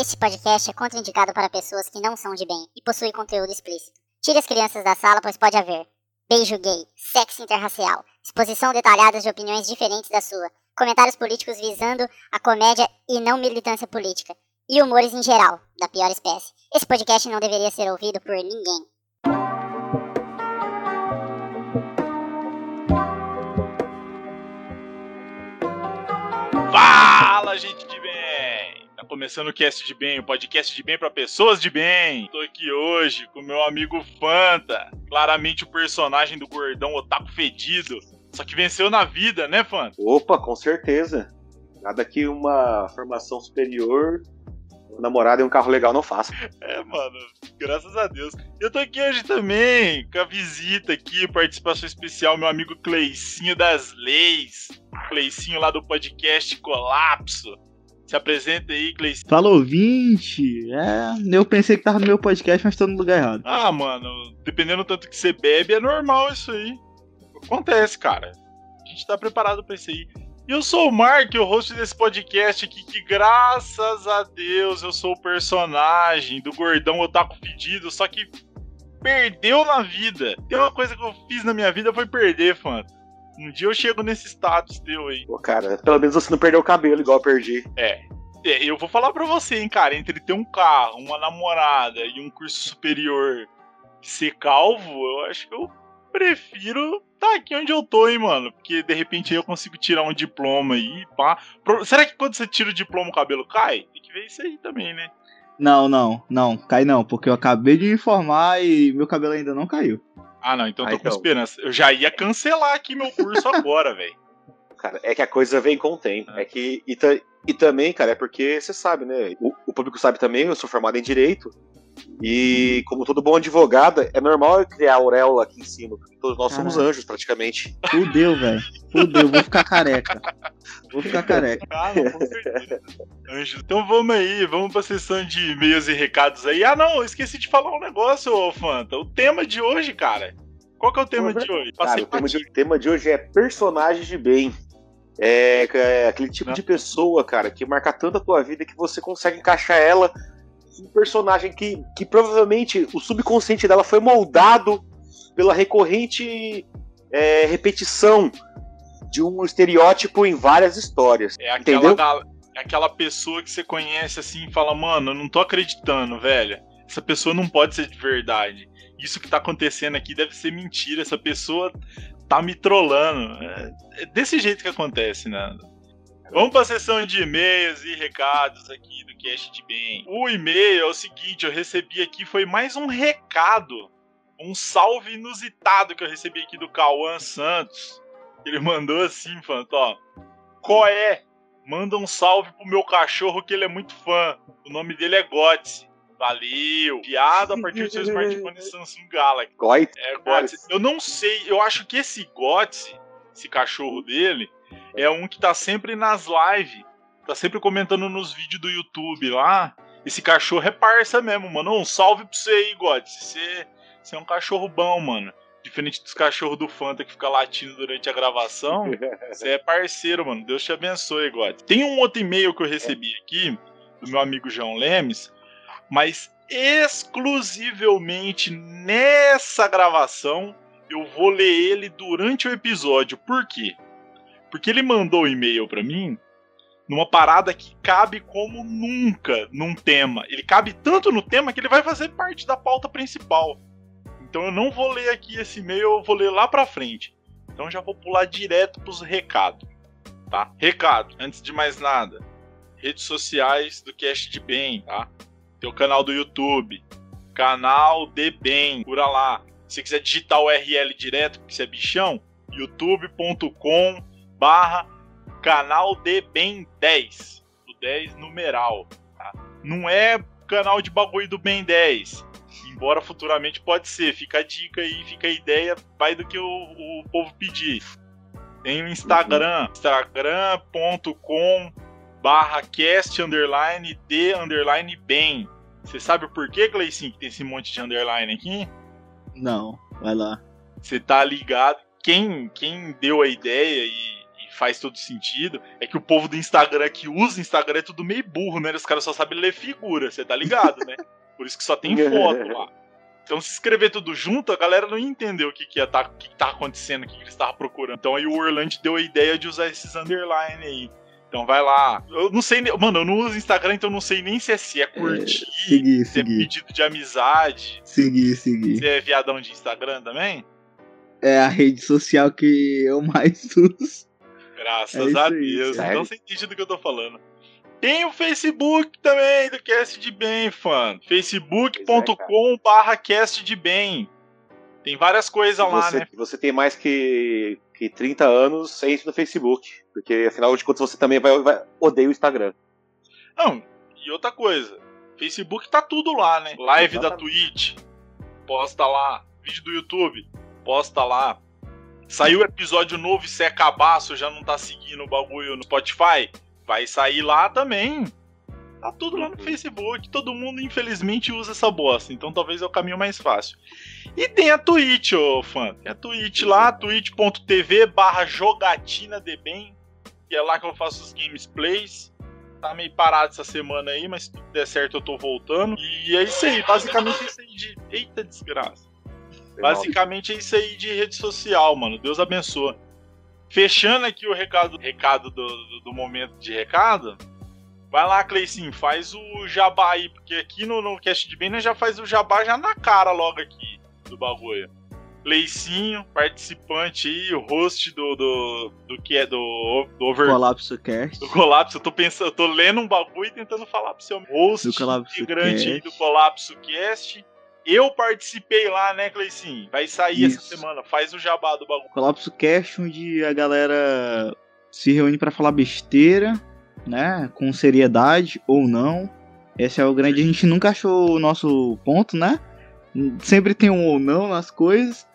Este podcast é contraindicado para pessoas que não são de bem e possui conteúdo explícito. Tire as crianças da sala, pois pode haver beijo gay, sexo interracial, exposição detalhada de opiniões diferentes da sua, comentários políticos visando a comédia e não militância política, e humores em geral, da pior espécie. Esse podcast não deveria ser ouvido por ninguém. Fala, gente de bem! Começando o Cast de Bem, o podcast de bem para pessoas de bem. Tô aqui hoje com meu amigo Fanta, claramente o personagem do gordão otaku fedido, só que venceu na vida, né, Fanta? Opa, com certeza. Nada que uma formação superior, namorado e um carro legal não faça. É, mano, graças a Deus. Eu tô aqui hoje também, com a visita aqui, participação especial, meu amigo Cleicinho das Leis. Cleicinho lá do podcast Colapso. Se apresenta aí, Cleicinho. Fala ouvinte! É, eu pensei que tava no meu podcast, mas tô no lugar errado. Ah, mano, dependendo do tanto que você bebe, é normal isso aí. Acontece, cara. A gente tá preparado pra isso aí. E eu sou o Mark, o host desse podcast aqui, que graças a Deus eu sou o personagem do gordão otaku fedido, só que perdeu na vida. Tem uma coisa que eu fiz na minha vida foi perder, fã. Um dia eu chego nesse status teu aí. Pô, cara, pelo menos você não perdeu o cabelo igual eu perdi. É. É, eu vou falar pra você, hein, cara, entre ter um carro, uma namorada e um curso superior e ser calvo, eu acho que eu prefiro tá aqui onde eu tô, hein, mano. Porque de repente eu consigo tirar um diploma aí, pá. Pro- Será que quando você tira o diploma o cabelo cai? Tem que ver isso aí também, né? Não, não, não, cai não, porque eu acabei de me informar e meu cabelo ainda não caiu. Ah, não, então eu Ah, tô com então. esperança. Eu já ia cancelar aqui meu curso agora, velho. Cara, é que a coisa vem com o tempo. É. É que. E, e também, cara, é porque você sabe, né? O, o público sabe também, eu sou formado em Direito. E como todo bom advogado, é normal eu criar auréola aqui em cima, porque todos nós somos anjos, praticamente. Fudeu, velho. Fudeu, vou ficar careca. Vou ficar careca. Ah, não. Anjo, então vamos aí, vamos pra sessão de e-mails e recados aí. Ah, não, eu esqueci de falar um negócio, ô Fanta. O tema de hoje, cara. Qual que é o tema de hoje? Cara, o tema de, o tema de hoje é personagens de bem. É, é aquele tipo Né? de pessoa, cara, que marca tanto a tua vida que você consegue encaixar ela um personagem que, que provavelmente o subconsciente dela foi moldado pela recorrente é, repetição de um estereótipo em várias histórias. É aquela, Entendeu? gal- é aquela pessoa que você conhece assim e fala, mano, eu não tô acreditando, velho. Essa pessoa não pode ser de verdade. Isso que tá acontecendo aqui deve ser mentira. Essa pessoa tá me trollando. É, é desse jeito que acontece, né? Vamos pra sessão de e-mails e recados aqui do Cast de Bem. O e-mail é o seguinte, eu recebi aqui, foi mais um recado. Um salve inusitado que eu recebi aqui do Cauã Santos. Ele mandou assim, Fanto, ó. Qual é? Manda um salve pro meu cachorro que ele é muito fã. O nome dele é Gotse. Valeu. Piada a partir do seu smartphone Samsung Galaxy. Goit, É Gotse. Eu não sei, eu acho que esse Gotse, esse cachorro dele, é um que tá sempre nas lives. Tá sempre comentando nos vídeos do YouTube lá. Esse cachorro é parça mesmo, mano. Um salve pra você aí, Gotse. Você, você é um cachorro bom, mano. Diferente dos cachorros do Fanta que fica latindo durante a gravação. Você é parceiro, mano. Deus te abençoe, God. Tem um outro e-mail que eu recebi aqui, do meu amigo João Lemes, mas exclusivamente nessa gravação eu vou ler ele durante o episódio. Por quê? Porque ele mandou o e-mail pra mim numa parada que cabe como nunca num tema. Ele cabe tanto no tema que ele vai fazer parte da pauta principal. Então eu não vou ler aqui esse e-mail, eu vou ler lá pra frente. Então já vou pular direto pros recados, tá? Recado, antes de mais nada, redes sociais do Cast de Bem, tá? Teu canal do YouTube, canal de Bem, cura lá. Se quiser digitar o URL direto, porque você é bichão, youtube.com barra canal de Bem 10, o 10 numeral, tá? Não é canal de bagulho do Bem 10, embora futuramente pode ser. Fica a dica aí, fica a ideia, vai do que o, o povo pedir. Tem o Instagram, instagram.com barra cast underline de underline bem. Você sabe o porquê, Gleicinho, que tem esse monte de underline aqui? Não, vai lá. Você tá ligado? Quem, quem deu a ideia e faz todo sentido, é que o povo do Instagram que usa Instagram é tudo meio burro, né? Os caras só sabem ler figura, você tá ligado, né? Por isso que só tem foto lá. Então, se escrever tudo junto, a galera não ia entender o que, que, ia tá, o que, que tá acontecendo, o que, que eles estavam procurando. Então, aí o Orlando deu a ideia de usar esses underline aí. Então vai lá. Eu não sei, mano, eu não uso Instagram, então eu não sei nem se é, se é curtir, é, seguir, se seguir. é pedido de amizade. Seguir, seguir. Você é viadão de Instagram também? É a rede social que eu mais uso. Graças É a aí, Deus. sério? Então você entende do que eu tô falando. Tem o Facebook também do Cast de Bem, fã. facebook.com barra Cast de Bem. Tem várias coisas lá, você, né? você tem mais que, que 30 anos, entre no Facebook. Porque afinal de contas você também vai, vai odeia o Instagram. Não, e outra coisa. Facebook tá tudo lá, né? Live da Exatamente. Twitch, posta lá. Vídeo do YouTube, posta lá. Saiu episódio novo e você é cabaço, já não tá seguindo o bagulho no Spotify, vai sair lá também. Tá tudo lá no Uhum. Facebook, todo mundo infelizmente usa essa bosta, então talvez é o caminho mais fácil. E tem a Twitch, ô fã. Tem a Twitch lá, twitch.tv barra jogatina de bem. Que é lá que eu faço os gameplays. Tá meio parado essa semana aí, mas se tudo der certo eu tô voltando. E é isso aí, basicamente é isso aí de. Eita desgraça. Basicamente é isso aí de rede social, mano. Deus abençoe. Fechando aqui o recado, recado do, do, do momento de recado. Vai lá, Cleicinho, faz o jabá aí, porque aqui no, no Cast de Bem já faz o jabá já na cara logo aqui do bagulho. Cleicinho, participante aí, o host do, do, do que é do, do Over Colapso Cast. do Colapso. Eu tô pensando, eu tô lendo um bagulho e tentando falar pro seu host, Do Colapso integrante aí Cast. do Colapso Cast. Eu participei lá, né, Cleicinho? Vai sair essa Isso. semana. Faz o jabá do bagulho. Colapso Cast, onde a galera se reúne pra falar besteira, né? Com seriedade ou não. Esse é o grande. A gente nunca achou o nosso ponto, né? Sempre tem um ou não nas coisas.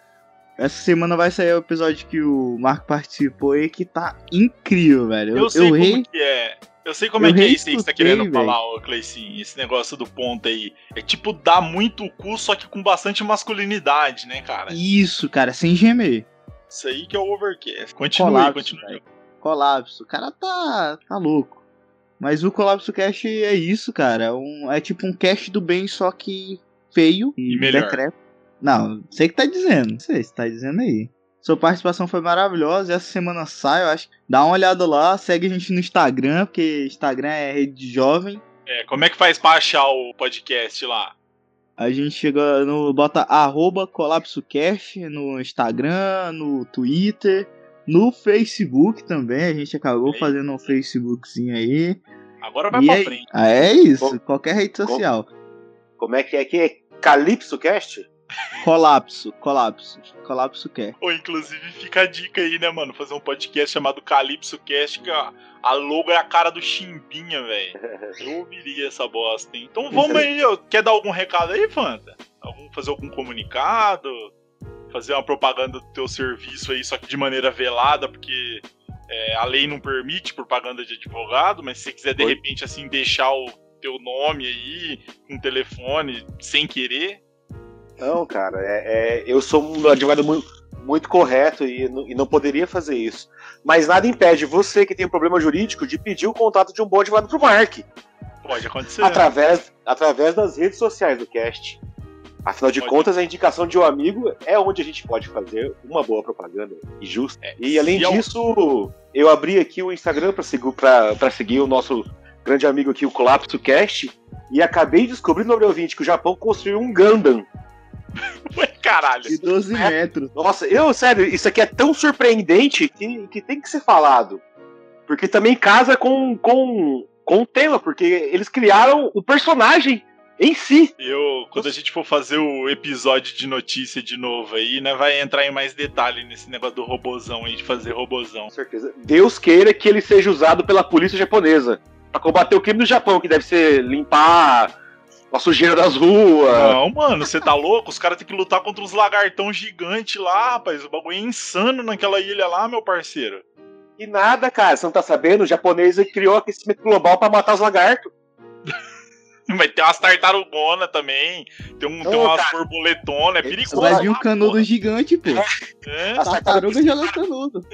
Essa semana vai sair o episódio que o Marco participou aí, que tá incrível, velho. Eu, sei rei- como que é. Eu sei como eu é que é isso aí que você tá querendo velho. falar, ô Cleicinho. Esse negócio do ponto aí. É tipo dar muito o cu, só que com bastante masculinidade, né, cara? Isso, cara, sem gemer. Isso aí que é o overcast. Continue, Colapso, continue. velho. Colapso. O cara tá, tá louco. Mas o Colapso Cast é isso, cara. É, um- é tipo um cast do bem, só que feio E melhor. decrépito. Não, sei que tá dizendo. Não sei se tá dizendo aí. Sua participação foi maravilhosa. Essa semana sai, eu acho. Dá uma olhada lá, segue a gente no Instagram, porque Instagram é rede de jovem. É, como é que faz pra achar o podcast lá? A gente chega no. bota arroba colapsocast no Instagram, no Twitter, no Facebook também. A gente acabou Aí. fazendo um Facebookzinho aí. Agora vai E pra aí- frente. Ah, é isso, qualquer rede social. Como é que é que é? Calypso Cast? Colapso, colapso, colapso quer. Ou inclusive fica a dica aí, né, mano? Fazer um podcast chamado Calypso Cast, que a, a logo é a cara do Chimbinha, velho. Eu ouviria essa bosta, hein? Então vamos aí, ó. quer dar algum recado aí, Fanta? Algum, fazer algum comunicado? Fazer uma propaganda do teu serviço aí, só que de maneira velada, porque é, a lei não permite propaganda de advogado, mas se você quiser de Oi? repente assim deixar o teu nome aí, com telefone, sem querer, Não, cara, é, é- eu sou um advogado muito, muito correto e, não- e não poderia fazer isso. Mas nada impede você que tem um problema jurídico de pedir o contato de um bom advogado pro Mark. pode acontecer. Através, através das redes sociais do cast. Afinal de Pode. contas, a indicação de um amigo é onde a gente pode fazer uma boa propaganda e justa. É, E além disso, eu abri aqui o Instagram para seguir, pra, pra seguir o nosso grande amigo aqui, o Colapso Cast, e acabei de descobrir no ouvinte que o Japão construiu um Gundam. Ué, caralho. De 12 É. metros. Nossa, eu, sério, isso aqui é tão surpreendente que, que tem que ser falado. Porque também casa com, com, com o tema, porque eles criaram o personagem em si. Eu, quando a gente for fazer o episódio de notícia de novo aí, né, vai entrar em mais detalhe nesse negócio do robozão aí, de fazer robozão. Com certeza. Deus queira que ele seja usado pela polícia japonesa pra combater o crime do Japão, que deve ser limpar a sujeira das ruas. Não, mano, você tá louco? Os caras têm que lutar contra uns lagartão gigante lá, rapaz. O bagulho é insano naquela ilha lá, meu parceiro. E nada, cara, você não tá sabendo? O japonês criou aquecimento global pra matar os lagartos. Vai ter umas tartarugonas também. Tem, um, tem umas cara. borboletonas. É perigoso. Vai vir um canudo porra. gigante, pô. É? As Tartaruga joga canudo.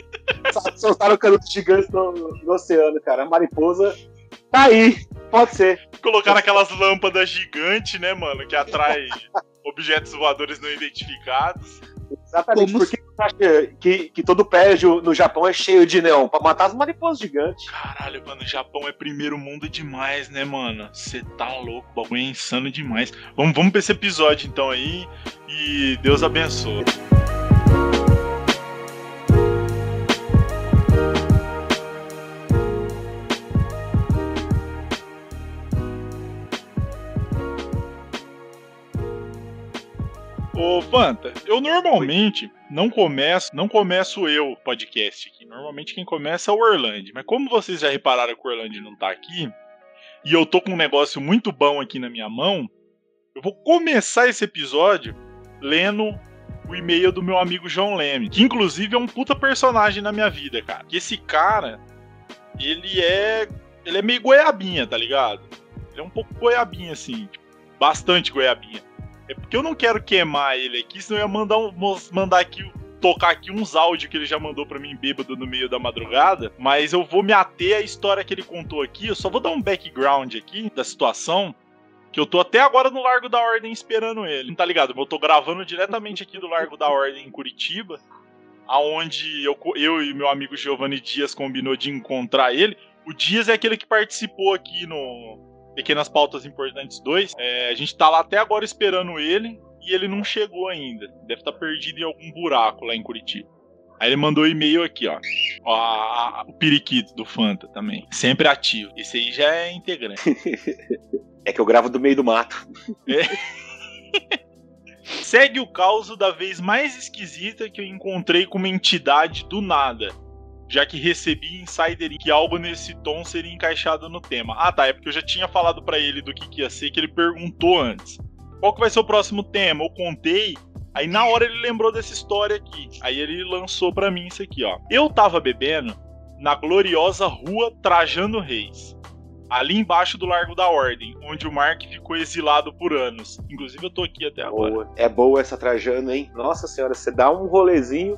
soltaram canudos gigantes no, no oceano, cara. A mariposa tá aí, pode ser. Colocaram aquelas lâmpadas gigantes, né, mano, que atrai objetos voadores não identificados. Exatamente, Como porque você acha que, que todo prédio no Japão é cheio de neon? Pra matar as mariposas gigantes. Caralho, mano, o Japão é primeiro mundo demais, né, mano? Você tá louco, o bagulho é insano demais. Vamos, vamos pra esse episódio então aí e Deus abençoe. Ô, Fanta, eu normalmente não começo, não começo eu podcast aqui. Normalmente quem começa é o Orlando. Mas como vocês já repararam que o Orlando não tá aqui, e eu tô com um negócio muito bom aqui na minha mão, eu vou começar esse episódio lendo o e-mail do meu amigo João Leme, que inclusive é um puta personagem na minha vida, cara. Que esse cara, ele é. Ele é meio goiabinha, tá ligado? Ele é um pouco goiabinha, assim, tipo, bastante goiabinha. É porque eu não quero queimar ele aqui, senão eu ia mandar, um, mandar aqui, tocar aqui uns áudios que ele já mandou pra mim bêbado no meio da madrugada. Mas eu vou me ater à história que ele contou aqui. Eu só vou dar um background aqui da situação. Que eu tô até agora no Largo da Ordem esperando ele. Não tá ligado? Eu tô gravando diretamente aqui do Largo da Ordem em Curitiba. Aonde eu, eu e meu amigo Giovanni Dias combinou de encontrar ele. O Dias é aquele que participou aqui no, Pequenas Pautas Importantes 2. É, a gente tá lá até agora esperando ele e ele não chegou ainda. Deve estar perdido em algum buraco lá em Curitiba. Aí ele mandou e-mail aqui, ó. Ó, a- a- o periquito do Fanta também. Sempre ativo. Esse aí já é integrante. É que eu gravo do meio do mato. Segue o caos da vez mais esquisita que eu encontrei com uma entidade do nada. Já que recebi insider que algo nesse tom seria encaixado no tema. Ah, tá. É porque eu já tinha falado pra ele do que, que ia ser, que ele perguntou antes. Qual que vai ser o próximo tema? Eu contei. Aí na hora ele lembrou dessa história aqui. Aí ele lançou pra mim isso aqui, ó. Eu tava bebendo na gloriosa rua Trajano Reis. Ali embaixo do Largo da Ordem, onde o Mark ficou exilado por anos. Inclusive eu tô aqui até agora. É boa essa Trajano, hein? Nossa senhora, você dá um rolezinho.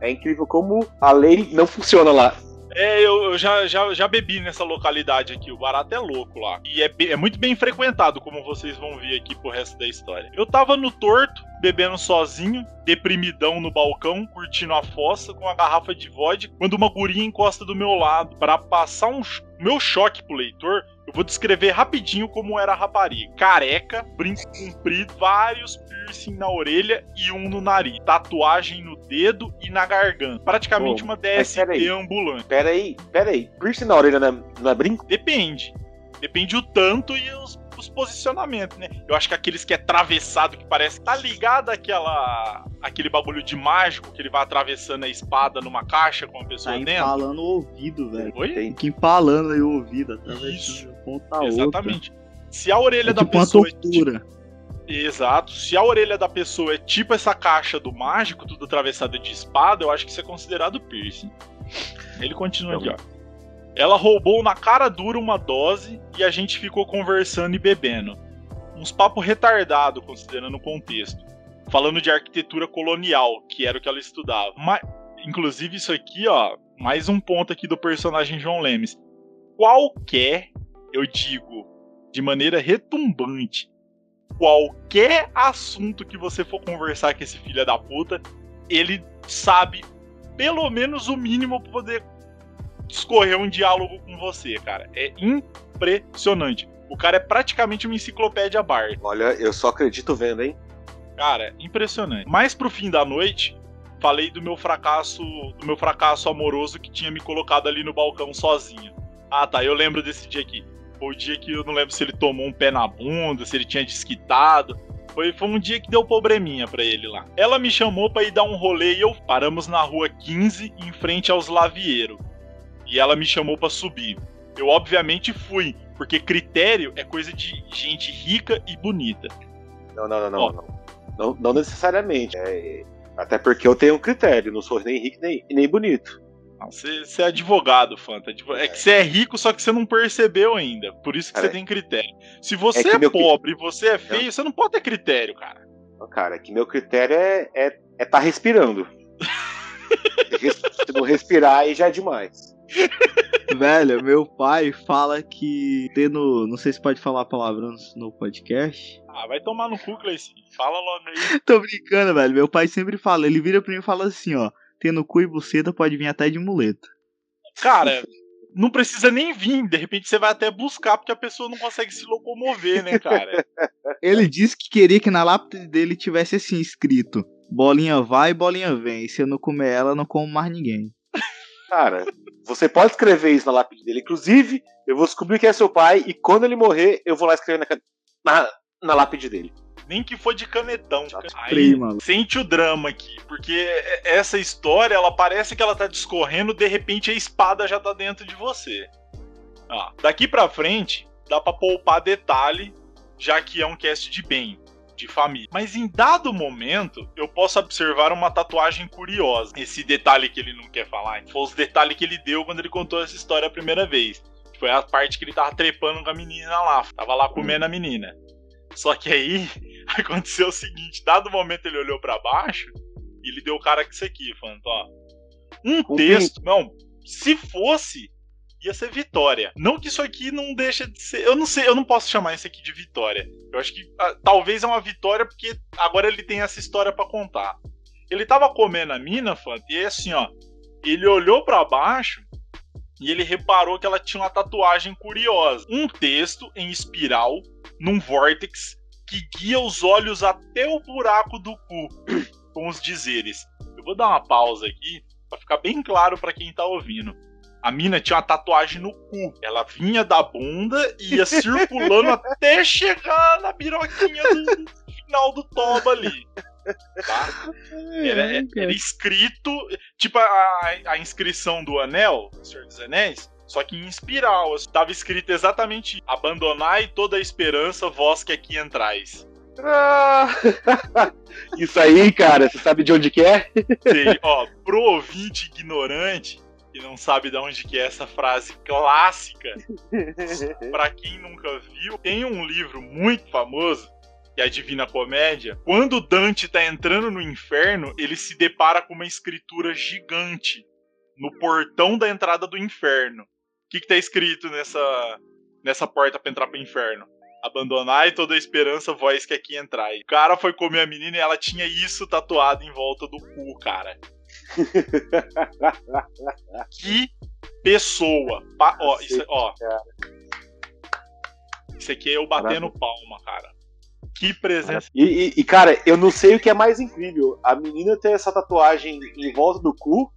É incrível como a lei não funciona lá. É, eu, já, já, já bebi nessa localidade aqui. O barato é louco lá. E é, é muito bem frequentado, como vocês vão ver aqui pro resto da história. Eu tava no torto, bebendo sozinho, deprimidão no balcão, curtindo a fossa com uma garrafa de vodka, quando uma guria encosta do meu lado. Pra passar um meu choque pro leitor, eu vou descrever rapidinho como era a rapariga. Careca, brinco comprido, vários piercing na orelha e um no nariz. Tatuagem no dedo e na garganta. Praticamente Pô, uma DST peraí. ambulante. Pera aí, pera aí. Piercing na orelha não é, não é brinco? Depende. Depende o tanto e os, os posicionamentos, né? Eu acho que aqueles que é atravessado, que parece. Tá ligado àquela. aquele bagulho de mágico que ele vai atravessando a espada numa caixa com a pessoa Tá dentro? empalando o ouvido, velho. Oi? Tem. Fica empalando aí o ouvido, através Isso. de ponta a outra. Exatamente. Se a orelha É da tipo uma pessoa. é tipo- tortura. Exato. Se a orelha da pessoa é tipo essa caixa do mágico, tudo atravessado de espada, eu acho que isso é considerado piercing. Ele continua aqui, ó. Ela roubou na cara dura uma dose e a gente ficou conversando e bebendo. Uns papo retardado, considerando o contexto. Falando de arquitetura colonial, que era o que ela estudava. Mas, inclusive, isso aqui, ó, mais um ponto aqui do personagem João Lemes. Qualquer, eu digo, de maneira retumbante, qualquer assunto que você for conversar com esse filho da puta, ele sabe pelo menos o mínimo pra poder discorrer um diálogo com você, cara. É impressionante. O cara é praticamente uma enciclopédia bar. Olha, eu só acredito vendo, hein? Cara, impressionante. Mais pro fim da noite, falei do meu fracasso, do meu fracasso amoroso que tinha me colocado ali no balcão sozinho. Ah, tá, eu lembro desse dia aqui. Foi o dia que eu não lembro se ele tomou um pé na bunda, se ele tinha desquitado. Foi, foi um dia que deu probleminha pra ele lá. Ela me chamou pra ir dar um rolê e eu paramos na rua 15, em frente aos Lavieiro. E ela me chamou pra subir. Eu obviamente fui, porque critério é coisa de gente rica e bonita. Não, não, não, não. Ó. não. Não, não necessariamente. É, até porque eu tenho um critério, não sou nem rico nem, nem bonito. Você, é advogado, Fanta. Advo- É que você é rico, só que você não percebeu ainda. Por isso que Cara, você tem critério. Se você é é, cri- pobre e você é feio, você não pode ter critério, cara. Cara, que meu critério é é, é tá respirando. Se não respirar, aí já é demais. Velho, meu pai fala que tendo. Não sei se pode falar palavrões no podcast. Ah, vai tomar no cu, Cleicinho. Fala logo aí. Tô brincando, velho. Meu pai sempre fala, ele vira pra mim e fala assim, ó. Tendo cu e buceta pode vir até de muleta. Cara, não precisa nem vir. De repente você vai até buscar, porque a pessoa não consegue se locomover, né, cara? Ele disse que queria que na lápide dele tivesse assim escrito: bolinha vai, bolinha vem. Se eu não comer ela, eu não como mais ninguém. Cara, você pode escrever isso na lápide dele. Inclusive, eu vou descobrir quem é seu pai e quando ele morrer, eu vou lá escrever na, na, na lápide dele. Nem que for de canetão. Aí, Prima. sente o drama aqui, porque essa história, ela parece que ela tá discorrendo, de repente a espada já tá dentro de você. Ó, daqui pra frente, dá pra poupar detalhe, já que é um cast de bem, de família. Mas em dado momento, eu posso observar uma tatuagem curiosa. Esse detalhe que ele não quer falar, foi os detalhes que ele deu quando ele contou essa história a primeira vez. Foi a parte que ele tava trepando com a menina lá, tava lá comendo a menina. Só que aí aconteceu o seguinte: dado o momento ele olhou para baixo e ele deu o cara que isso aqui, falando, ó. Um Um texto, não, se fosse, ia ser vitória. Não que isso aqui não deixa de ser. Eu não sei, eu não posso chamar isso aqui de vitória. Eu acho que ah, talvez é uma vitória porque agora ele tem essa história para contar. Ele tava comendo a mina, Fanta, e aí assim, ó. Ele olhou para baixo e ele reparou que ela tinha uma tatuagem curiosa. Um texto em espiral, num vórtex, que guia os olhos até o buraco do cu, com os dizeres. Eu vou dar uma pausa aqui para ficar bem claro para quem tá ouvindo. A mina tinha uma tatuagem no cu. Ela vinha da bunda e ia circulando até chegar na biroquinha do final do toba ali. Tá? Era, era escrito, tipo a, a inscrição do Anel, do Senhor dos Anéis, só que em espiral. Estava escrito exatamente. Abandonai toda a esperança, vós que aqui entrais. Ah, Isso aí, cara, você sabe de onde que é? Sei, ó, pro ouvinte ignorante, que não sabe de onde que é essa frase clássica, pra quem nunca viu, tem um livro muito famoso, que é a Divina Comédia. Quando Dante tá entrando no inferno, ele se depara com uma escritura gigante no portão da entrada do inferno. O que, que tá escrito nessa, nessa porta pra entrar pro inferno? Abandonai toda a esperança, vós que aqui entrai. O cara foi comer a menina e ela tinha isso tatuado em volta do cu, cara. que pessoa. Pa- ó, isso, ó. Isso aqui é eu batendo palma, cara. Que presença. E, e- e, cara, eu não sei o que é mais incrível: a menina ter essa tatuagem em volta do cu,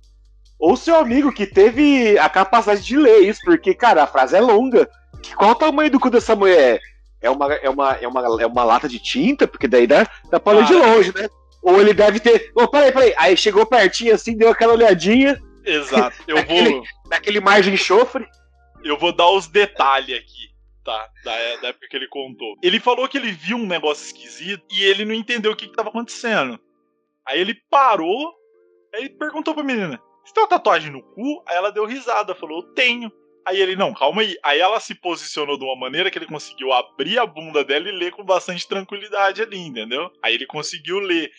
ou seu amigo que teve a capacidade de ler isso, porque, cara, a frase é longa. Qual o tamanho do cu dessa mulher? É uma, é uma, é uma, é uma lata de tinta? Porque daí dá, dá pra ler de Cara. longe, né? Ou ele deve ter. Ô, peraí, peraí. Aí chegou pertinho assim, deu aquela olhadinha, Exato. Eu Aquele- vou, naquele mar de enxofre. eu vou dar os detalhes aqui, tá? Da, da época que ele contou. Ele falou que ele viu um negócio esquisito e ele não entendeu o que, que tava acontecendo. Aí ele parou, aí ele perguntou pra menina: Você tem uma tatuagem no cu? Aí ela deu risada, falou: Eu tenho. Aí ele, não, calma aí. Aí ela se posicionou de uma maneira que ele conseguiu abrir a bunda dela e ler com bastante tranquilidade ali, entendeu? Aí ele conseguiu ler.